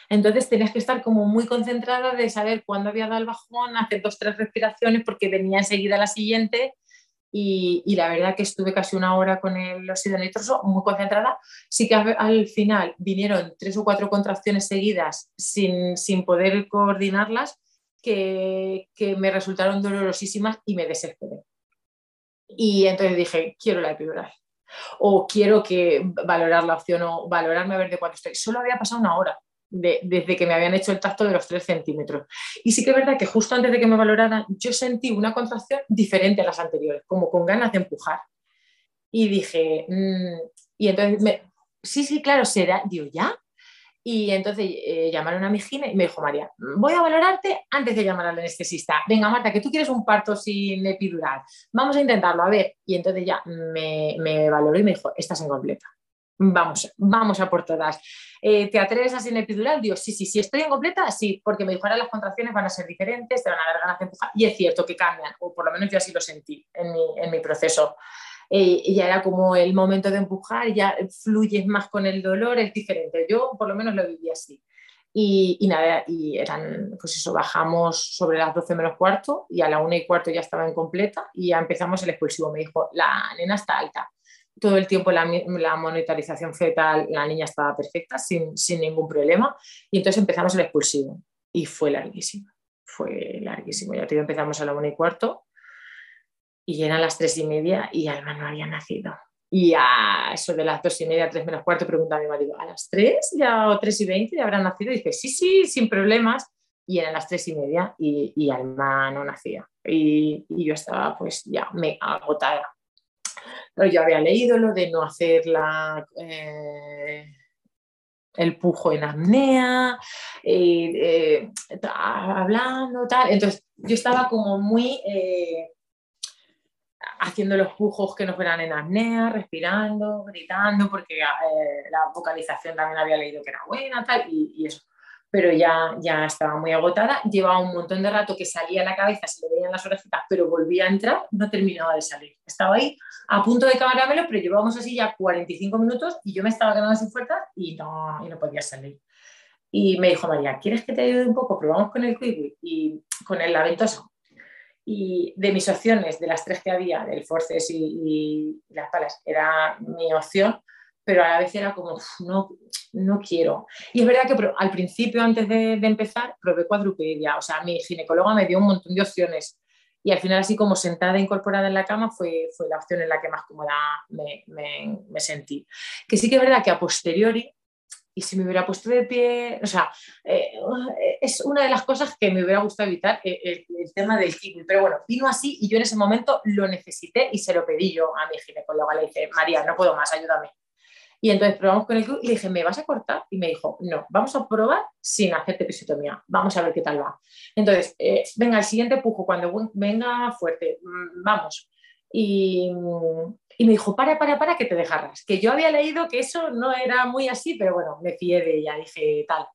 Entonces tenías que estar como muy concentrada de saber cuándo había dado el bajón, hacer dos, tres respiraciones porque venía enseguida la siguiente y, la verdad que estuve casi una hora con el óxido nitroso muy concentrada. Sí que al final vinieron tres o cuatro contracciones seguidas sin, sin poder coordinarlas que, que me resultaron dolorosísimas y me desesperé. Y entonces dije, quiero la epidural. O quiero que valorar la opción o valorarme a ver de cuánto estoy. Solo había pasado una hora desde que me habían hecho el tacto de los 3 centímetros. Y sí que es verdad que justo antes de que me valoraran, yo sentí una contracción diferente a las anteriores, como con ganas de empujar. Y dije, mm", y entonces, sí, sí, claro, será, digo, ¿ya? Y entonces eh, llamaron a mi gine y me dijo, María, voy a valorarte antes de llamar al anestesista. Venga, Marta, que tú quieres un parto sin epidural. Vamos a intentarlo, a ver. Y entonces ya me, me valoró y me dijo, estás incompleta vamos, vamos a por todas. Eh, ¿Te atreves a sin epidural? Digo, sí, sí, sí, estoy en completa, sí, porque me dijo, ahora las contracciones van a ser diferentes, te van a dar ganas de empujar, y es cierto que cambian, o por lo menos yo así lo sentí en mi, en mi proceso. Eh, ya era como el momento de empujar, ya fluyes más con el dolor, es diferente. Yo por lo menos lo viví así. Y, nada, y eran, pues eso, bajamos sobre las 12 menos cuarto y a la 1 y cuarto ya estaba en completa y ya empezamos el expulsivo. Me dijo, la nena está alta todo el tiempo la, la, monitorización fetal, la niña estaba perfecta, sin, sin, ningún problema. Y entonces empezamos el expulsivo. Y fue larguísimo. Fue larguísimo. Ya te empezamos a la una y cuarto. Y eran las tres y media y Alma no había nacido. Y a eso de las dos y media, tres menos cuarto, pregunta a mi marido, ¿a las tres ya o tres y veinte ya habrá nacido? Y dice, sí, sí, sin problemas. Y eran las tres y media y, y Alma no nacía. Y, y yo estaba pues ya me agotada yo había leído lo de no hacer la, eh, el pujo en apnea, eh, hablando, tal. Entonces yo estaba como muy eh, haciendo los pujos que no fueran en apnea, respirando, gritando, porque la vocalización también había leído que era buena, tal, y eso pero ya, ya estaba muy agotada. Llevaba un montón de rato que salía la cabeza, se le veían las orejitas, pero volvía a entrar, no terminaba de salir. Estaba ahí a punto de camarármelo, pero llevábamos así ya 45 minutos y yo me estaba quedando sin fuerza y no, y no podía salir. Y me dijo María, ¿quieres que te ayude un poco? Probamos con el kiwi y con el laventoso. Y de mis opciones, de las tres que había, del forces y, y las palas, era mi opción pero a la vez era como, no, no quiero. Y es verdad que al principio, antes de, empezar, probé cuadrupedia, o sea, mi ginecóloga me dio un montón de opciones y al final así como sentada e incorporada en la cama fue, fue la opción en la que más cómoda me, me, sentí. Que sí que es verdad que a posteriori, y si me hubiera puesto de pie, o sea, eh, es una de las cosas que me hubiera gustado evitar, eh, el, tema del kiwi, pero bueno, vino así y yo en ese momento lo necesité y se lo pedí yo a mi ginecóloga, le dije, María, no puedo más, ayúdame. Y entonces probamos con el club y le dije, ¿me vas a cortar? Y me dijo, no, vamos a probar sin hacerte episiotomía, vamos a ver qué tal va. Entonces, eh, venga, el siguiente pujo, cuando venga fuerte, mm, vamos. Y, y, me dijo, para, para, para, que te dejarás. Que yo había leído que eso no era muy así, pero bueno, me fié de ella, dije tal.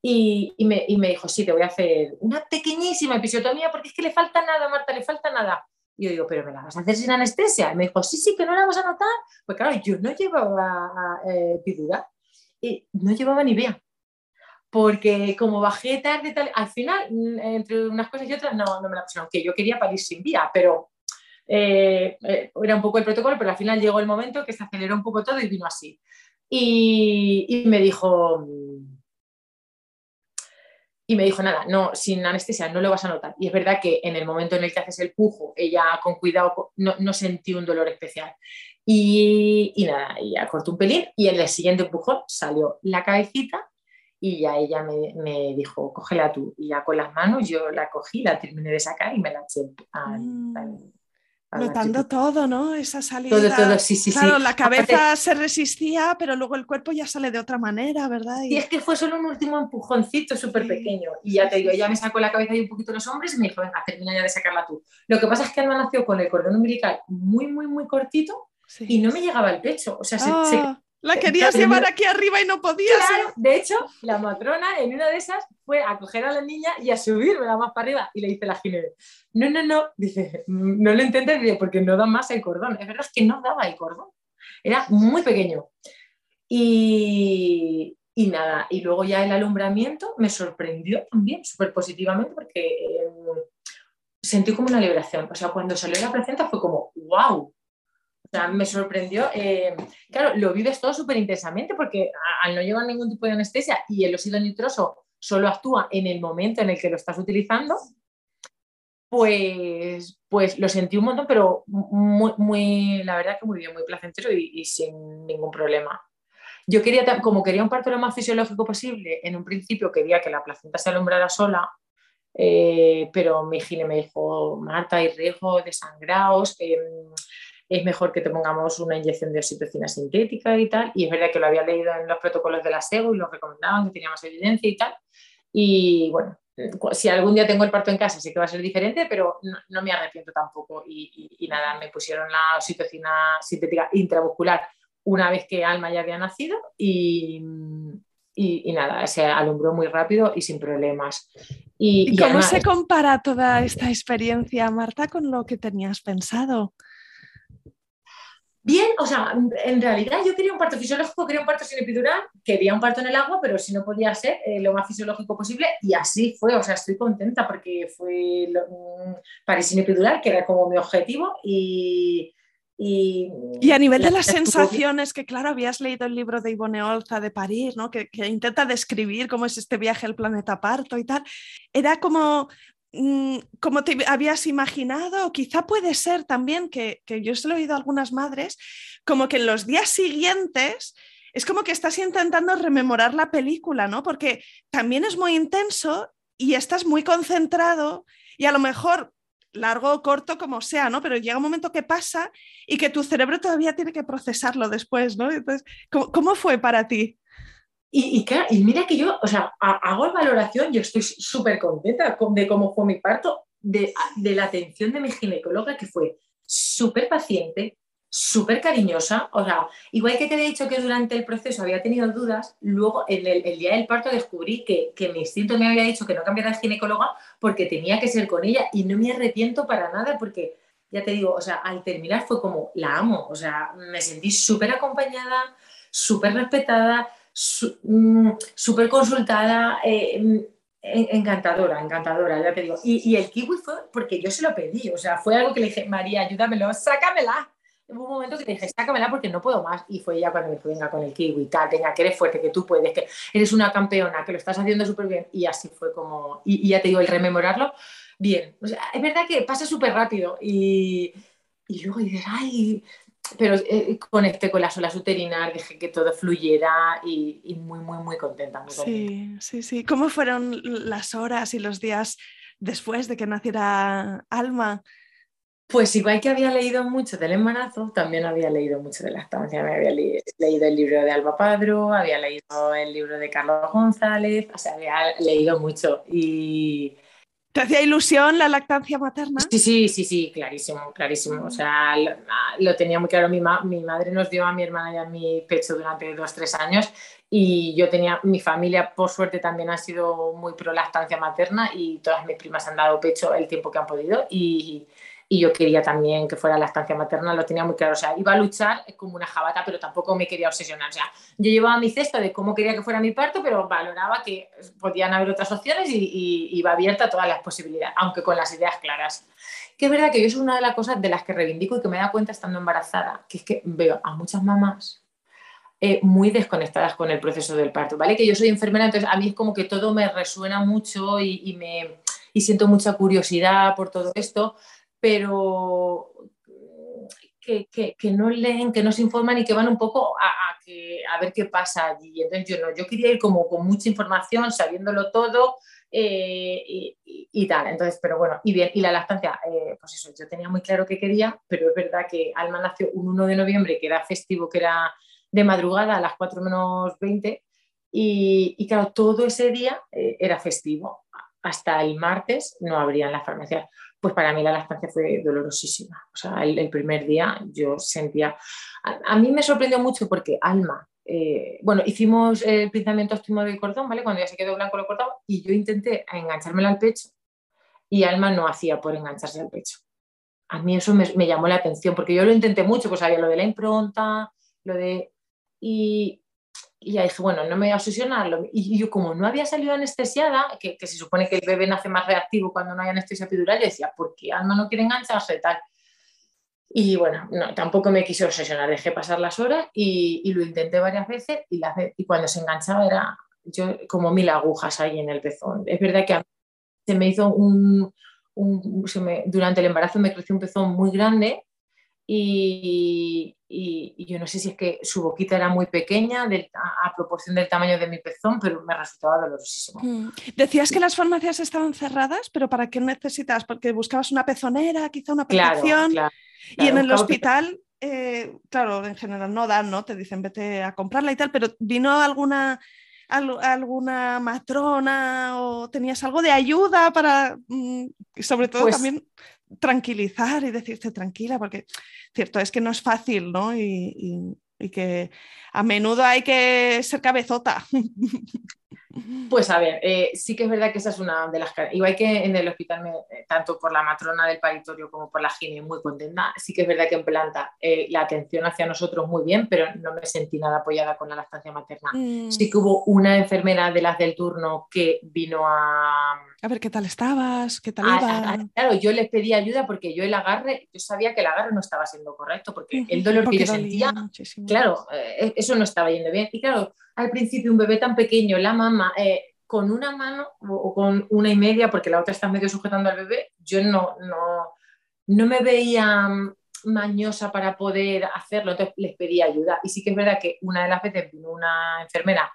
Y, y, me, y me dijo, sí, te voy a hacer una pequeñísima episiotomía porque es que le falta nada, Marta, le falta nada. Y yo digo, ¿pero me la vas a hacer sin anestesia? Y me dijo, sí, sí, que no la vamos a notar. Pues claro, yo no llevaba eh, y no llevaba ni vea. Porque como bajé tarde, tal, al final, mm, entre unas cosas y otras, no, no me la pusieron. Que yo quería parir sin vía, pero eh, eh, era un poco el protocolo, pero al final llegó el momento que se aceleró un poco todo y vino así. Y me dijo, y me dijo, nada, no, sin anestesia no lo vas a notar. Y es verdad que en el momento en el que haces el pujo, ella con cuidado no, no sentí un dolor especial. Y, y nada, ella cortó un pelín y en el siguiente empujón salió la cabecita y ya ella me, me, dijo, cógela tú. Y ya con las manos yo la cogí, la terminé de sacar y me la eché al, mm. Notando todo, ¿no? Esa salida. Todo, todo, sí, sí, claro, la cabeza se resistía, pero luego el cuerpo ya sale de otra manera, ¿verdad? Y, es que fue solo un último empujoncito súper pequeño. Y ya te digo, ella me sacó la cabeza y un poquito los hombres y me dijo, venga, termina ya de sacarla tú. Lo que pasa es que Alma nació con el cordón umbilical muy, muy, muy cortito y no me llegaba al pecho. O sea, se, ah. La querías llevar aquí arriba y no podías. Claro, de hecho, la matrona en una de esas fue a coger a la niña y a subirme la más para arriba. Y le dice la ginebra, no, no, no, dice, no lo intentes porque no da más el cordón. Es verdad que no daba el cordón. Era muy pequeño. Y, y nada, y luego ya el alumbramiento me sorprendió también súper positivamente porque eh, sentí como una liberación. O sea, cuando salió la placenta fue como, wow. Sea, me sorprendió. Eh, claro, lo vives todo súper intensamente porque al no llevar ningún tipo de anestesia y el óxido nitroso solo actúa en el momento en el que lo estás utilizando, pues, pues lo sentí un montón, pero muy, la verdad que muy bien, muy placentero y, sin ningún problema. Yo quería, como quería un parto lo más fisiológico posible, en un principio quería que la placenta se alumbrara sola, eh, pero mi gine me dijo, Marta, hay riesgo de sangrados, em, es mejor que te pongamos una inyección de oxitocina sintética y tal. Y es verdad que lo había leído en los protocolos de la SEGO y lo recomendaban, que tenía más evidencia y tal. Y bueno, si algún día tengo el parto en casa, sí que va a ser diferente, pero no, me arrepiento tampoco. Y, nada, me pusieron la oxitocina sintética intramuscular una vez que Alma ya había nacido y, y, nada, se alumbró muy rápido y sin problemas. ¿Y, cómo se compara toda esta experiencia, Marta, con lo que tenías pensado? Bien, o sea, en realidad yo quería un parto fisiológico, quería un parto sin epidural, quería un parto en el agua, pero si no podía ser eh, lo más fisiológico posible y así fue, o sea, estoy contenta porque fue lo, mm, sin epidural, que era como mi objetivo y... Y, y a nivel de las sensaciones, que claro, habías leído el libro de Ivone Olza de París, ¿no? que, que intenta describir cómo es este viaje al planeta parto y tal, era como como te habías imaginado, quizá puede ser también que, yo se lo he oído a algunas madres, como que en los días siguientes es como que estás intentando rememorar la película, ¿no? Porque también es muy intenso y estás muy concentrado y a lo mejor largo o corto como sea, ¿no? Pero llega un momento que pasa y que tu cerebro todavía tiene que procesarlo después, ¿no? Entonces, ¿cómo, fue para ti? Y, y, mira que yo, o sea, hago valoración, yo estoy súper contenta de cómo fue mi parto, de, la atención de mi ginecóloga, que fue súper paciente, súper cariñosa. O sea, igual que te he dicho que durante el proceso había tenido dudas, luego el, el, día del parto descubrí que, que, mi instinto me había dicho que no cambiara de ginecóloga porque tenía que ser con ella y no me arrepiento para nada porque, ya te digo, o sea, al terminar fue como, la amo, o sea, me sentí súper acompañada, súper respetada súper consultada, eh, encantadora, encantadora, ya te digo. Y, el kiwi fue porque yo se lo pedí, o sea, fue algo que le dije, María, ayúdamelo, sácamela. Hubo un momento que le dije, sácamela porque no puedo más. Y fue ella cuando me dijo, venga con el kiwi, tal, venga, que eres fuerte, que tú puedes, que eres una campeona, que lo estás haciendo súper bien. Y así fue como, y, ya te digo, el rememorarlo, bien. O sea, es verdad que pasa súper rápido y, y luego dices, ay, pero eh, conecté con las olas uterinas, dejé que todo fluyera y, muy, muy, muy contenta, sí, sí, sí. ¿Cómo fueron las horas y los días después de que naciera Alma? Pues igual que había leído mucho del embarazo, también había leído mucho de la estancia. Me había leído el libro de Alba Padro, había leído el libro de Carlos González, o sea, había leído mucho. Y, ¿Te hacía ilusión la lactancia materna? Sí, sí, sí, sí, clarísimo, clarísimo. O sea, lo, tenía muy claro. Mi, mi, madre nos dio a mi hermana y a mi pecho durante dos, tres años y yo tenía, mi familia por suerte también ha sido muy pro lactancia materna y todas mis primas han dado pecho el tiempo que han podido y yo quería también que fuera la estancia materna, lo tenía muy claro, o sea, iba a luchar como una jabata, pero tampoco me quería obsesionar, o sea, yo llevaba mi cesta de cómo quería que fuera mi parto, pero valoraba que podían haber otras opciones y, iba abierta a todas las posibilidades, aunque con las ideas claras. Que es verdad que yo es una de las cosas de las que reivindico y que me da cuenta estando embarazada, que es que veo a muchas mamás eh, muy desconectadas con el proceso del parto, ¿vale? Que yo soy enfermera, entonces a mí es como que todo me resuena mucho y, y me, y siento mucha curiosidad por todo esto, pero que, no leen, que no se informan y que van un poco a, a, ver qué pasa allí. Entonces yo no, yo quería ir como con mucha información, sabiéndolo todo eh, y, tal. Entonces, pero bueno, y bien, y la lactancia, eh, pues eso, yo tenía muy claro que quería, pero es verdad que Alma nació un 1 de noviembre, que era festivo, que era de madrugada a las 4 menos 20, y, claro, todo ese día eh, era festivo. Hasta el martes no abrían las farmacias pues para mí la lactancia fue dolorosísima. O sea, el, primer día yo sentía... A, mí me sorprendió mucho porque Alma, eh, bueno, hicimos el pinzamiento óptimo del cordón, ¿vale? Cuando ya se quedó blanco lo cortaba y yo intenté enganchármelo al pecho y Alma no hacía por engancharse al pecho. A mí eso me, llamó la atención porque yo lo intenté mucho, pues había lo de la impronta, lo de... Y, y ya dije, bueno, no me voy a obsesionar. Y yo, como no había salido anestesiada, que, se supone que el bebé nace más reactivo cuando no hay anestesia epidural, yo decía, ¿por qué Alma no quiere engancharse tal? Y bueno, no, tampoco me quise obsesionar, dejé pasar las horas y, lo intenté varias veces y, y, cuando se enganchaba era yo como mil agujas ahí en el pezón. Es verdad que se me hizo un, durante el embarazo me creció un pezón muy grande y, yo no sé si es que su boquita era muy pequeña a, proporción del tamaño de mi pezón, pero me resultaba dolorosísimo. Mm. Decías que las farmacias estaban cerradas, pero ¿para qué necesitas? Porque buscabas una pezonera, quizá una protección. y en el hospital, eh, claro, en general no dan, ¿no? Te dicen vete a comprarla y tal, pero ¿vino alguna alguna matrona o tenías algo de ayuda para, mm, sobre todo pues también tranquilizar y decirte tranquila, porque cierto es que no es fácil, ¿no? y que a menudo hay que ser cabezota. Pues a ver, eh, sí que es verdad que esa es una de las... Igual que en el hospital, eh, tanto por la matrona del paritorio como por la gine, muy contenta, sí que es verdad que en planta eh, la atención hacia nosotros muy bien, pero no me sentí nada apoyada con la lactancia materna. Mm. Sí que hubo una enfermera de las del turno que vino a... A ver, ¿qué tal estabas? ¿Qué tal iba? claro, yo les pedí ayuda porque yo el agarre, yo sabía que el agarre no estaba siendo correcto, porque el dolor que yo sentía, claro, eso no estaba yendo bien. Y claro, al principio un bebé tan pequeño, la mamá, eh, con una mano o con una y media, porque la otra está medio sujetando al bebé, yo no, no, no me veía mañosa para poder hacerlo, entonces les pedí ayuda. Y sí que es verdad que una de las veces vino una enfermera,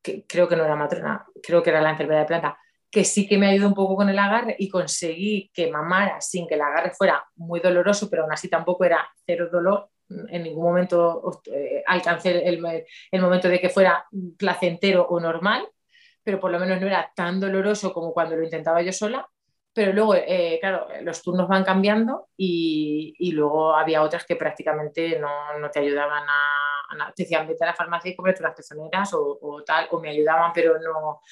que creo que no era matrona, creo que era la enfermera de planta, que sí que me ayudó un poco con el agarre y conseguí que mamara sin que el agarre fuera muy doloroso, pero aún así tampoco era cero dolor en ningún momento eh, alcancé el, momento de que fuera placentero o normal, pero por lo menos no era tan doloroso como cuando lo intentaba yo sola. Pero luego, eh, claro, los turnos van cambiando y, luego había otras que prácticamente no, te ayudaban a, Te decían, vete a la farmacia y cómprate unas pezoneras o, tal, o me ayudaban, pero no,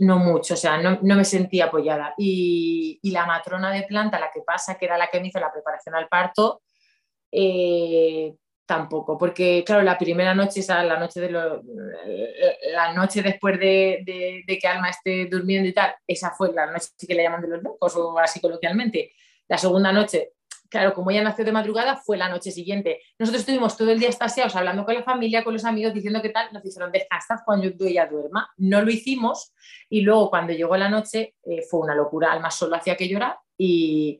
no mucho, o sea, no, me sentía apoyada. Y, y, la matrona de planta, la que pasa, que era la que me hizo la preparación al parto, eh, tampoco, porque claro, la primera noche, esa, la noche, de la noche después de, que Alma esté durmiendo y tal, esa fue la noche que le llaman de los locos o así coloquialmente. La segunda noche, claro, como ella nació de madrugada, fue la noche siguiente. Nosotros estuvimos todo el día estasiados hablando con la familia, con los amigos, diciendo que tal, nos dijeron descansad cuando ella duerma. No lo hicimos y luego cuando llegó la noche eh, fue una locura. Alma solo hacía que llorar y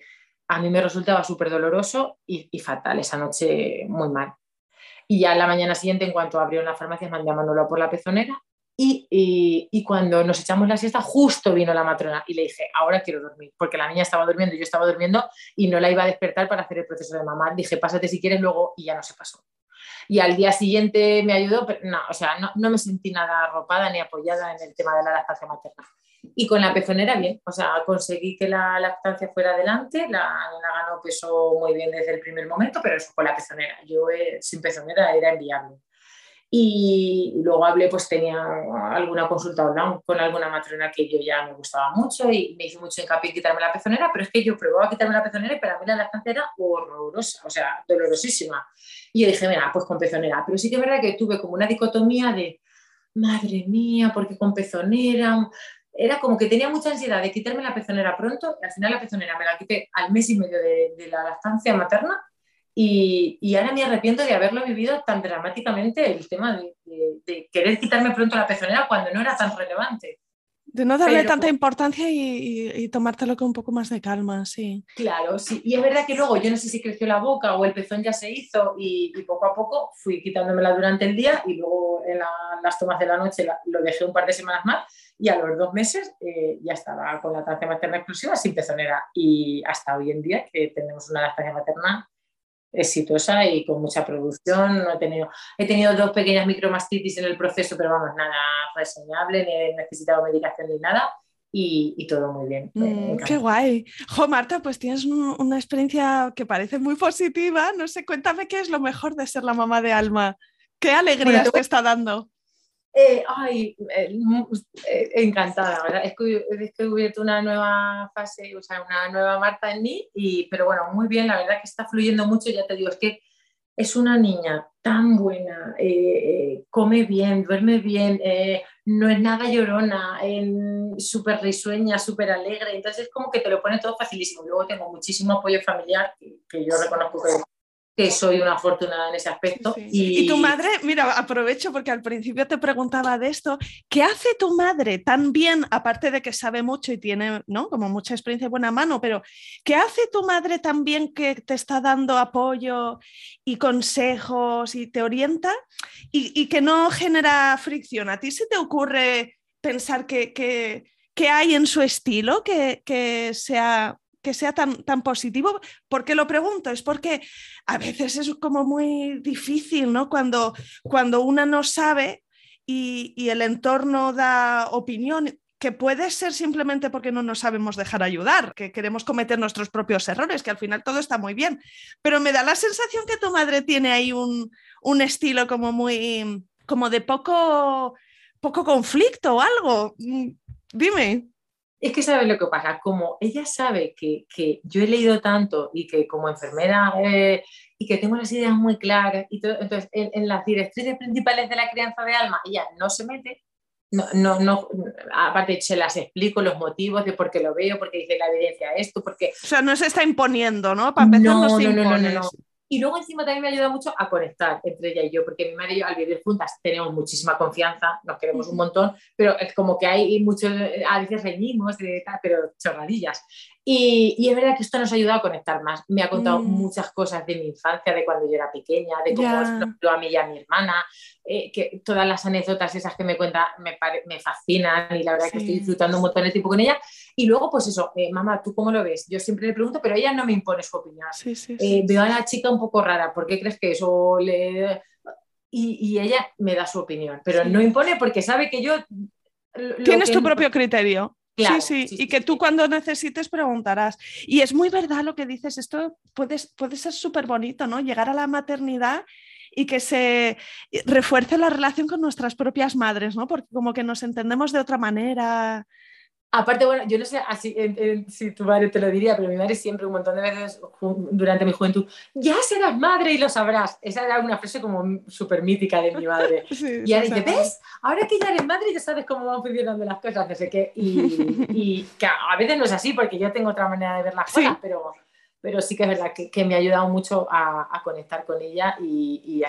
a mí me resultaba súper doloroso y, fatal, esa noche muy mal. Y ya la mañana siguiente, en cuanto abrió la farmacia, mandé a Manolo por la pezonera y, y, cuando nos echamos la siesta, justo vino la matrona y le dije, ahora quiero dormir, porque la niña estaba durmiendo, yo estaba durmiendo y no la iba a despertar para hacer el proceso de mamá. Dije, pásate si quieres luego y ya no se pasó. Y al día siguiente me ayudó, pero no, o sea, no, no me sentí nada arropada ni apoyada en el tema de la lactancia materna. Y con la pezonera bien, o sea, conseguí que la lactancia fuera adelante, la ganó peso muy bien desde el primer momento, pero eso con la pezonera. Yo eh, sin pezonera era enviable. Y luego hablé, pues tenía alguna consulta con alguna matrona que yo ya me gustaba mucho y me hizo mucho hincapié en quitarme la pezonera, pero es que yo probaba quitarme la pezonera y para mí la lactancia era horrorosa, o sea, dolorosísima. Y yo dije, mira, pues con pezonera. Pero sí que es verdad que tuve como una dicotomía de, madre mía, porque con pezonera, era como que tenía mucha ansiedad de quitarme la pezonera pronto y al final la pezonera me la quité al mes y medio de, la lactancia materna y, y, ahora me arrepiento de haberlo vivido tan dramáticamente el tema de, de, querer quitarme pronto la pezonera cuando no era tan relevante. De no darle tanta importancia y, y, tomártelo con un poco más de calma, sí. Claro, sí. Y es verdad que luego yo no sé si creció la boca o el pezón ya se hizo y, poco a poco fui quitándomela durante el día y luego en las tomas de la noche lo dejé un par de semanas más y a los dos meses eh, ya estaba con la lactancia materna exclusiva sin pezonera y hasta hoy en día que tenemos una lactancia materna exitosa y con mucha producción. No he, tenido, he tenido dos pequeñas micromastitis en el proceso, pero vamos, nada reseñable, ni he necesitado medicación ni nada. Y, todo muy bien. Mm, qué guay. Jo, Marta, pues tienes una experiencia que parece muy positiva. No sé, cuéntame qué es lo mejor de ser la mamá de Alma. ¿Qué alegría te está dando? Eh, ay, eh, eh, encantada, ¿verdad? He descubierto una nueva fase, o sea, una nueva Marta en mí, y, pero bueno, muy bien, la verdad que está fluyendo mucho, ya te digo, es que es una niña tan buena, eh, eh, come bien, duerme bien, no es nada llorona, súper risueña, súper alegre, entonces es como que te lo pone todo facilísimo. Luego tengo muchísimo apoyo familiar, que, yo reconozco que que soy una afortunada en ese aspecto. Y... tu madre, mira, aprovecho porque al principio te preguntaba de esto, ¿qué hace tu madre tan bien, aparte de que sabe mucho y tiene, ¿no? Como mucha experiencia de buena mano, pero ¿qué hace tu madre tan bien que te está dando apoyo y consejos y te orienta y, que no genera fricción? ¿A ti se te ocurre pensar que, que, hay en su estilo que, que sea que sea tan, tan positivo. ¿Por qué lo pregunto? Es porque a veces es como muy difícil, ¿no? Cuando, cuando una no sabe y, y el entorno da opinión, que puede ser simplemente porque no nos sabemos dejar ayudar, que queremos cometer nuestros propios errores, que al final todo está muy bien. Pero me da la sensación que tu madre tiene ahí un, un estilo como muy, como de poco, poco conflicto o algo. Mm, dime. Es que sabes lo que pasa, como ella sabe que, que yo he leído tanto y que como enfermera eh, y que tengo las ideas muy claras, y todo, entonces en, las directrices principales de la crianza de alma ella no se mete, no, no, no, aparte se las explico los motivos de por qué lo veo, porque dice la evidencia esto, porque... O sea, no se está imponiendo, ¿no? Para empezar, no, no, no, no, no, y luego encima también me ayuda mucho a conectar entre ella y yo, porque mi madre y yo al vivir juntas tenemos muchísima confianza, nos queremos un montón, pero es como que hay muchos, a veces reñimos, pero chorradillas. Y, y, es verdad que esto nos ha ayudado a conectar más. Me ha contado mm. muchas cosas de mi infancia, de cuando yo era pequeña, de cómo yeah. a mí y a mi hermana, eh, que todas las anécdotas esas que me cuenta me, me fascinan y la verdad que estoy disfrutando un montón de tiempo con ella. Y luego, pues eso, eh, mamá, ¿tú cómo lo ves? Yo siempre le pregunto, pero ella no me impone su opinión. Eh, veo a la chica un poco rara, ¿por qué crees que eso le...? Y, y ella me da su opinión, pero no impone porque sabe que yo... Tienes tu propio criterio sí, sí, y que tú cuando necesites preguntarás. Y es muy verdad lo que dices, esto puede, puede ser súper bonito, ¿no? Llegar a la maternidad y que se refuerce la relación con nuestras propias madres, ¿no? Porque como que nos entendemos de otra manera, Aparte, bueno, yo no sé así, si tu madre te lo diría, pero mi madre siempre un montón de veces durante mi juventud, ya serás madre y lo sabrás. Esa era una frase como súper mítica de mi madre. y ahora dice, ¿ves? Ahora que ya eres madre ya sabes cómo van funcionando las cosas, no sé qué. Y, y que a veces no es así porque yo tengo otra manera de ver las cosas, pero pero sí que es verdad que, que me ha ayudado mucho a, a conectar con ella y, y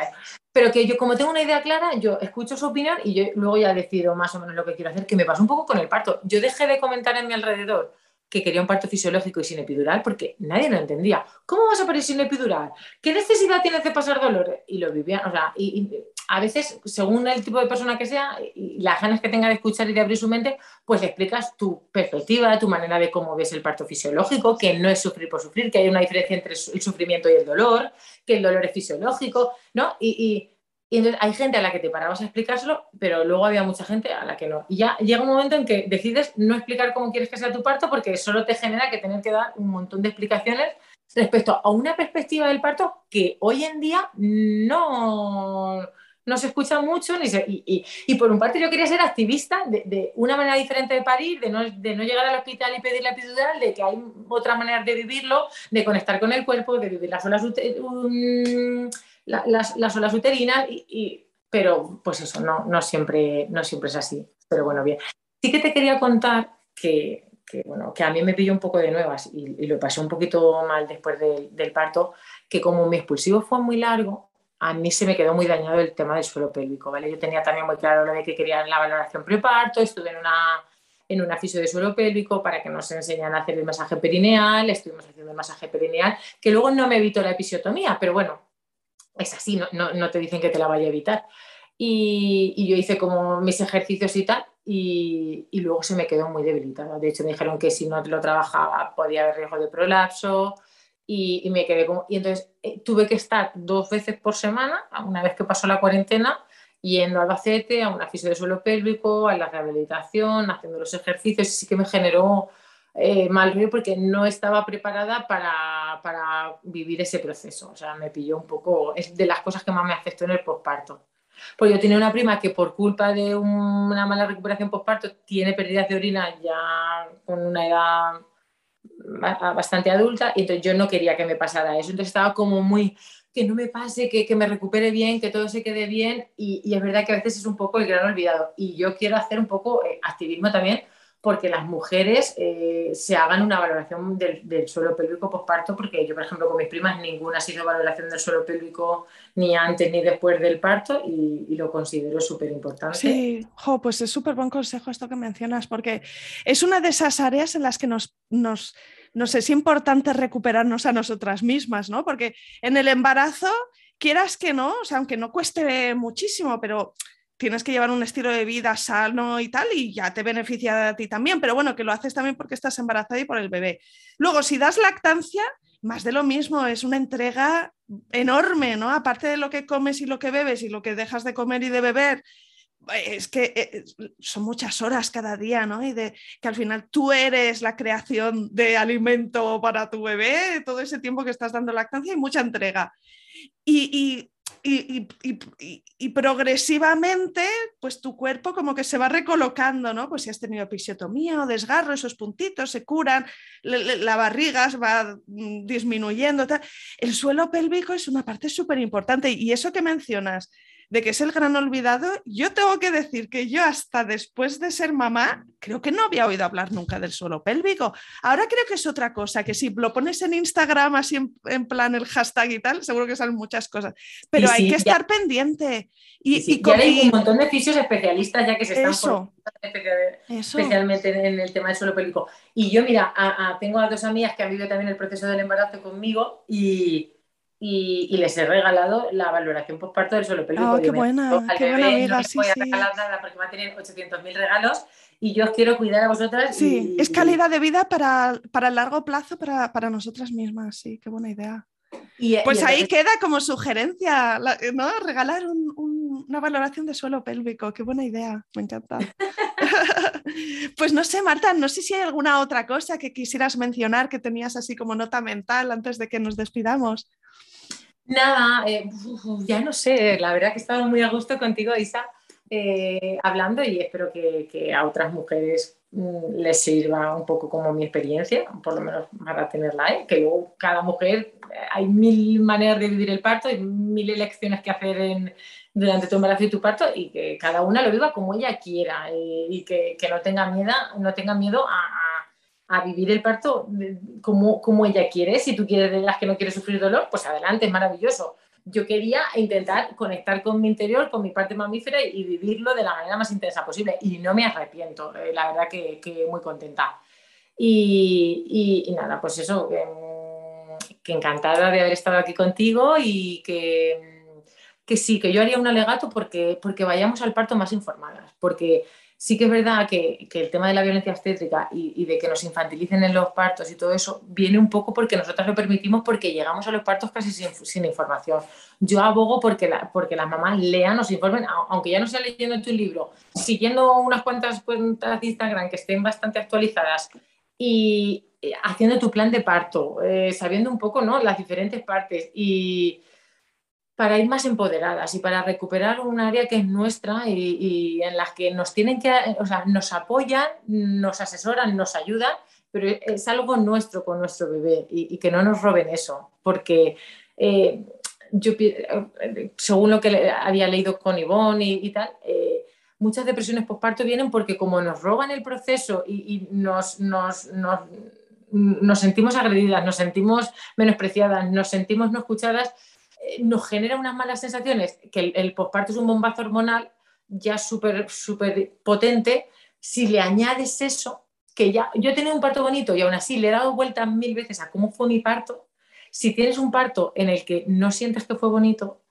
pero que yo como tengo una idea clara, yo escucho su opinión y yo luego ya decido más o menos lo que quiero hacer, que me pasa un poco con el parto. Yo dejé de comentar en mi alrededor que quería un parto fisiológico y sin epidural porque nadie lo entendía. ¿Cómo vas a parir sin epidural? ¿Qué necesidad tienes de pasar dolor? Y lo vivían, o sea, y, a veces, según el tipo de persona que sea y las ganas que tenga de escuchar y de abrir su mente, pues le explicas tu perspectiva, tu manera de cómo ves el parto fisiológico, que no es sufrir por sufrir, que hay una diferencia entre el sufrimiento y el dolor, que el dolor es fisiológico, ¿no? Y, y entonces hay gente a la que te parabas a explicárselo, pero luego había mucha gente a la que no. Y ya llega un momento en que decides no explicar cómo quieres que sea tu parto porque solo te genera que tener que dar un montón de explicaciones respecto a una perspectiva del parto que hoy en día no, no se escucha mucho. Ni y, y, por un parte yo quería ser activista de, una manera diferente de parir, de no, llegar al hospital y pedir la epidural, de que hay otra manera de vivirlo, de conectar con el cuerpo, de vivir las olas las, las olas uterinas, y, pero pues eso, no, no, siempre, no siempre es así. Pero bueno, bien. Sí que te quería contar que bueno, que a mí me pilló un poco de nuevas y, lo pasé un poquito mal después del parto, que como mi expulsivo fue muy largo, a mí se me quedó muy dañado el tema del suelo pélvico, ¿vale? Yo tenía también muy claro lo de que quería la valoración preparto, estuve en una, en una fisio de suelo pélvico para que nos enseñan a hacer el masaje perineal, estuvimos haciendo el masaje perineal, que luego no me evitó la episiotomía, pero bueno, es así, no, no, te dicen que te la vaya a evitar. Y, yo hice como mis ejercicios y tal, y, y, luego se me quedó muy debilitada. De hecho, me dijeron que si no lo trabajaba podía haber riesgo de prolapso, y, me quedé como... Y entonces eh, tuve que estar dos veces por semana, una vez que pasó la cuarentena, yendo al Albacete, a una fisio de suelo pélvico, a la rehabilitación, haciendo los ejercicios, y sí que me generó eh, mal río porque no estaba preparada para, para, vivir ese proceso. O sea, me pilló un poco, es de las cosas que más me afectó en el posparto. Pues yo tenía una prima que por culpa de una mala recuperación posparto tiene pérdidas de orina ya con una edad bastante adulta y entonces yo no quería que me pasara eso. Entonces estaba como muy que no me pase, que, que me recupere bien, que todo se quede bien. Y, y, es verdad que a veces es un poco el gran olvidado. Y yo quiero hacer un poco eh, activismo también porque las mujeres eh, se hagan una valoración del, suelo pélvico postparto, porque yo, por ejemplo, con mis primas ninguna ha sido valoración del suelo pélvico ni antes ni después del parto y, y lo considero súper importante. Sí, jo, pues es súper buen consejo esto que mencionas, porque es una de esas áreas en las que nos, nos, nos es importante recuperarnos a nosotras mismas, ¿no? Porque en el embarazo, quieras que no, o sea, aunque no cueste muchísimo, pero tienes que llevar un estilo de vida sano y tal, y ya te beneficia a ti también, pero bueno, que lo haces también porque estás embarazada y por el bebé. Luego, si das lactancia, más de lo mismo, es una entrega enorme, ¿no? Aparte de lo que comes y lo que bebes y lo que dejas de comer y de beber, es que eh, son muchas horas cada día, ¿no? Y de que al final tú eres la creación de alimento para tu bebé, todo ese tiempo que estás dando lactancia y mucha entrega. Y, y y, y, progresivamente, pues tu cuerpo como que se va recolocando, ¿no? Pues si has tenido episiotomía o desgarro, esos puntitos se curan, la barriga va mm, disminuyendo. Tal. El suelo pélvico es una parte súper importante y eso que mencionas de que es el gran olvidado, yo tengo que decir que yo hasta después de ser mamá, creo que no había oído hablar nunca del suelo pélvico. Ahora creo que es otra cosa, que si lo pones en Instagram así en, en plan el hashtag y tal, seguro que salen muchas cosas. Pero sí, hay que estar ya, pendiente. Y, sí, y, con, hay un montón de fisios especialistas ya que se están eso, especialmente en el tema del suelo pélvico. Y yo, mira, a, a, tengo a dos amigas que han vivido también el proceso del embarazo conmigo y y, y, les he regalado la valoración postparto del suelo pélvico. Oh, qué buena, qué buena amiga, no sí, voy a sí. regalar nada porque va a tener 800.000 regalos y yo os quiero cuidar a vosotras. Sí, y, es calidad de vida para, para el largo plazo, para, para nosotras mismas, sí, qué buena idea. Y, pues ahí queda como sugerencia, ¿no? Regalar un, un, una valoración de suelo pélvico, qué buena idea, me encanta. pues no sé, Marta, no sé si hay alguna otra cosa que quisieras mencionar que tenías así como nota mental antes de que nos despidamos. Nada, eh, ya no sé, la verdad que he estado muy a gusto contigo, Isa, eh, hablando y espero que, que, a otras mujeres mm, les sirva un poco como mi experiencia, por lo menos para tenerla ahí, que luego cada mujer, eh, hay mil maneras de vivir el parto, hay mil elecciones que hacer en, durante tu embarazo y tu parto y que cada una lo viva como ella quiera y, y que, que, no tenga miedo, no tenga miedo a, a vivir el parto como, como ella quiere. Si tú quieres de las que no quieres sufrir dolor, pues adelante, es maravilloso. Yo quería intentar conectar con mi interior, con mi parte mamífera y, vivirlo de la manera más intensa posible. Y no me arrepiento, eh, la verdad que, que, muy contenta. Y, y, nada, pues eso, que, que, encantada de haber estado aquí contigo y que, que sí, que yo haría un alegato porque, porque vayamos al parto más informadas, porque sí que es verdad que, que, el tema de la violencia obstétrica y, y, de que nos infantilicen en los partos y todo eso viene un poco porque nosotras lo permitimos porque llegamos a los partos casi sin, sin información. Yo abogo porque, la, porque las mamás lean, nos informen, aunque ya no sea leyendo tu libro, siguiendo unas cuantas cuentas de Instagram que estén bastante actualizadas y haciendo tu plan de parto, eh, sabiendo un poco ¿no? las diferentes partes y para ir más empoderadas y para recuperar un área que es nuestra y, en las que nos tienen que, o sea, nos apoyan, nos asesoran, nos ayudan, pero es algo nuestro con nuestro bebé y, y que no nos roben eso, porque eh, yo, según lo que había leído con Ivonne y, tal, eh, muchas depresiones postparto vienen porque como nos roban el proceso y, nos, nos, nos sentimos agredidas, nos sentimos menospreciadas, nos sentimos no escuchadas, nos genera unas malas sensaciones, que el, el posparto es un bombazo hormonal ya súper, potente, si le añades eso, que ya, yo he tenido un parto bonito y aún así le he dado vueltas mil veces a cómo fue mi parto, si tienes un parto en el que no sientes que fue bonito,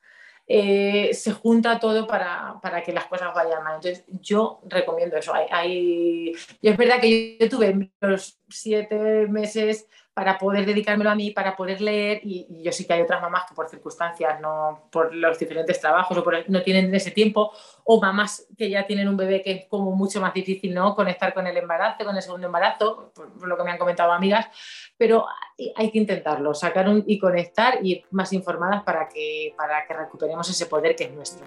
eh, se junta todo para, para, que las cosas vayan mal. Entonces, yo recomiendo eso. Hay. Y es verdad que yo, yo tuve los siete meses para poder dedicármelo a mí, para poder leer, y, yo sí que hay otras mamás que por circunstancias, no por los diferentes trabajos o por no tienen ese tiempo, o mamás que ya tienen un bebé que es como mucho más difícil, ¿no? Conectar con el embarazo, con el segundo embarazo, por, por lo que me han comentado amigas, pero hay que intentarlo, sacar un, y conectar y ir más informadas para que, para que recuperemos ese poder que es nuestro.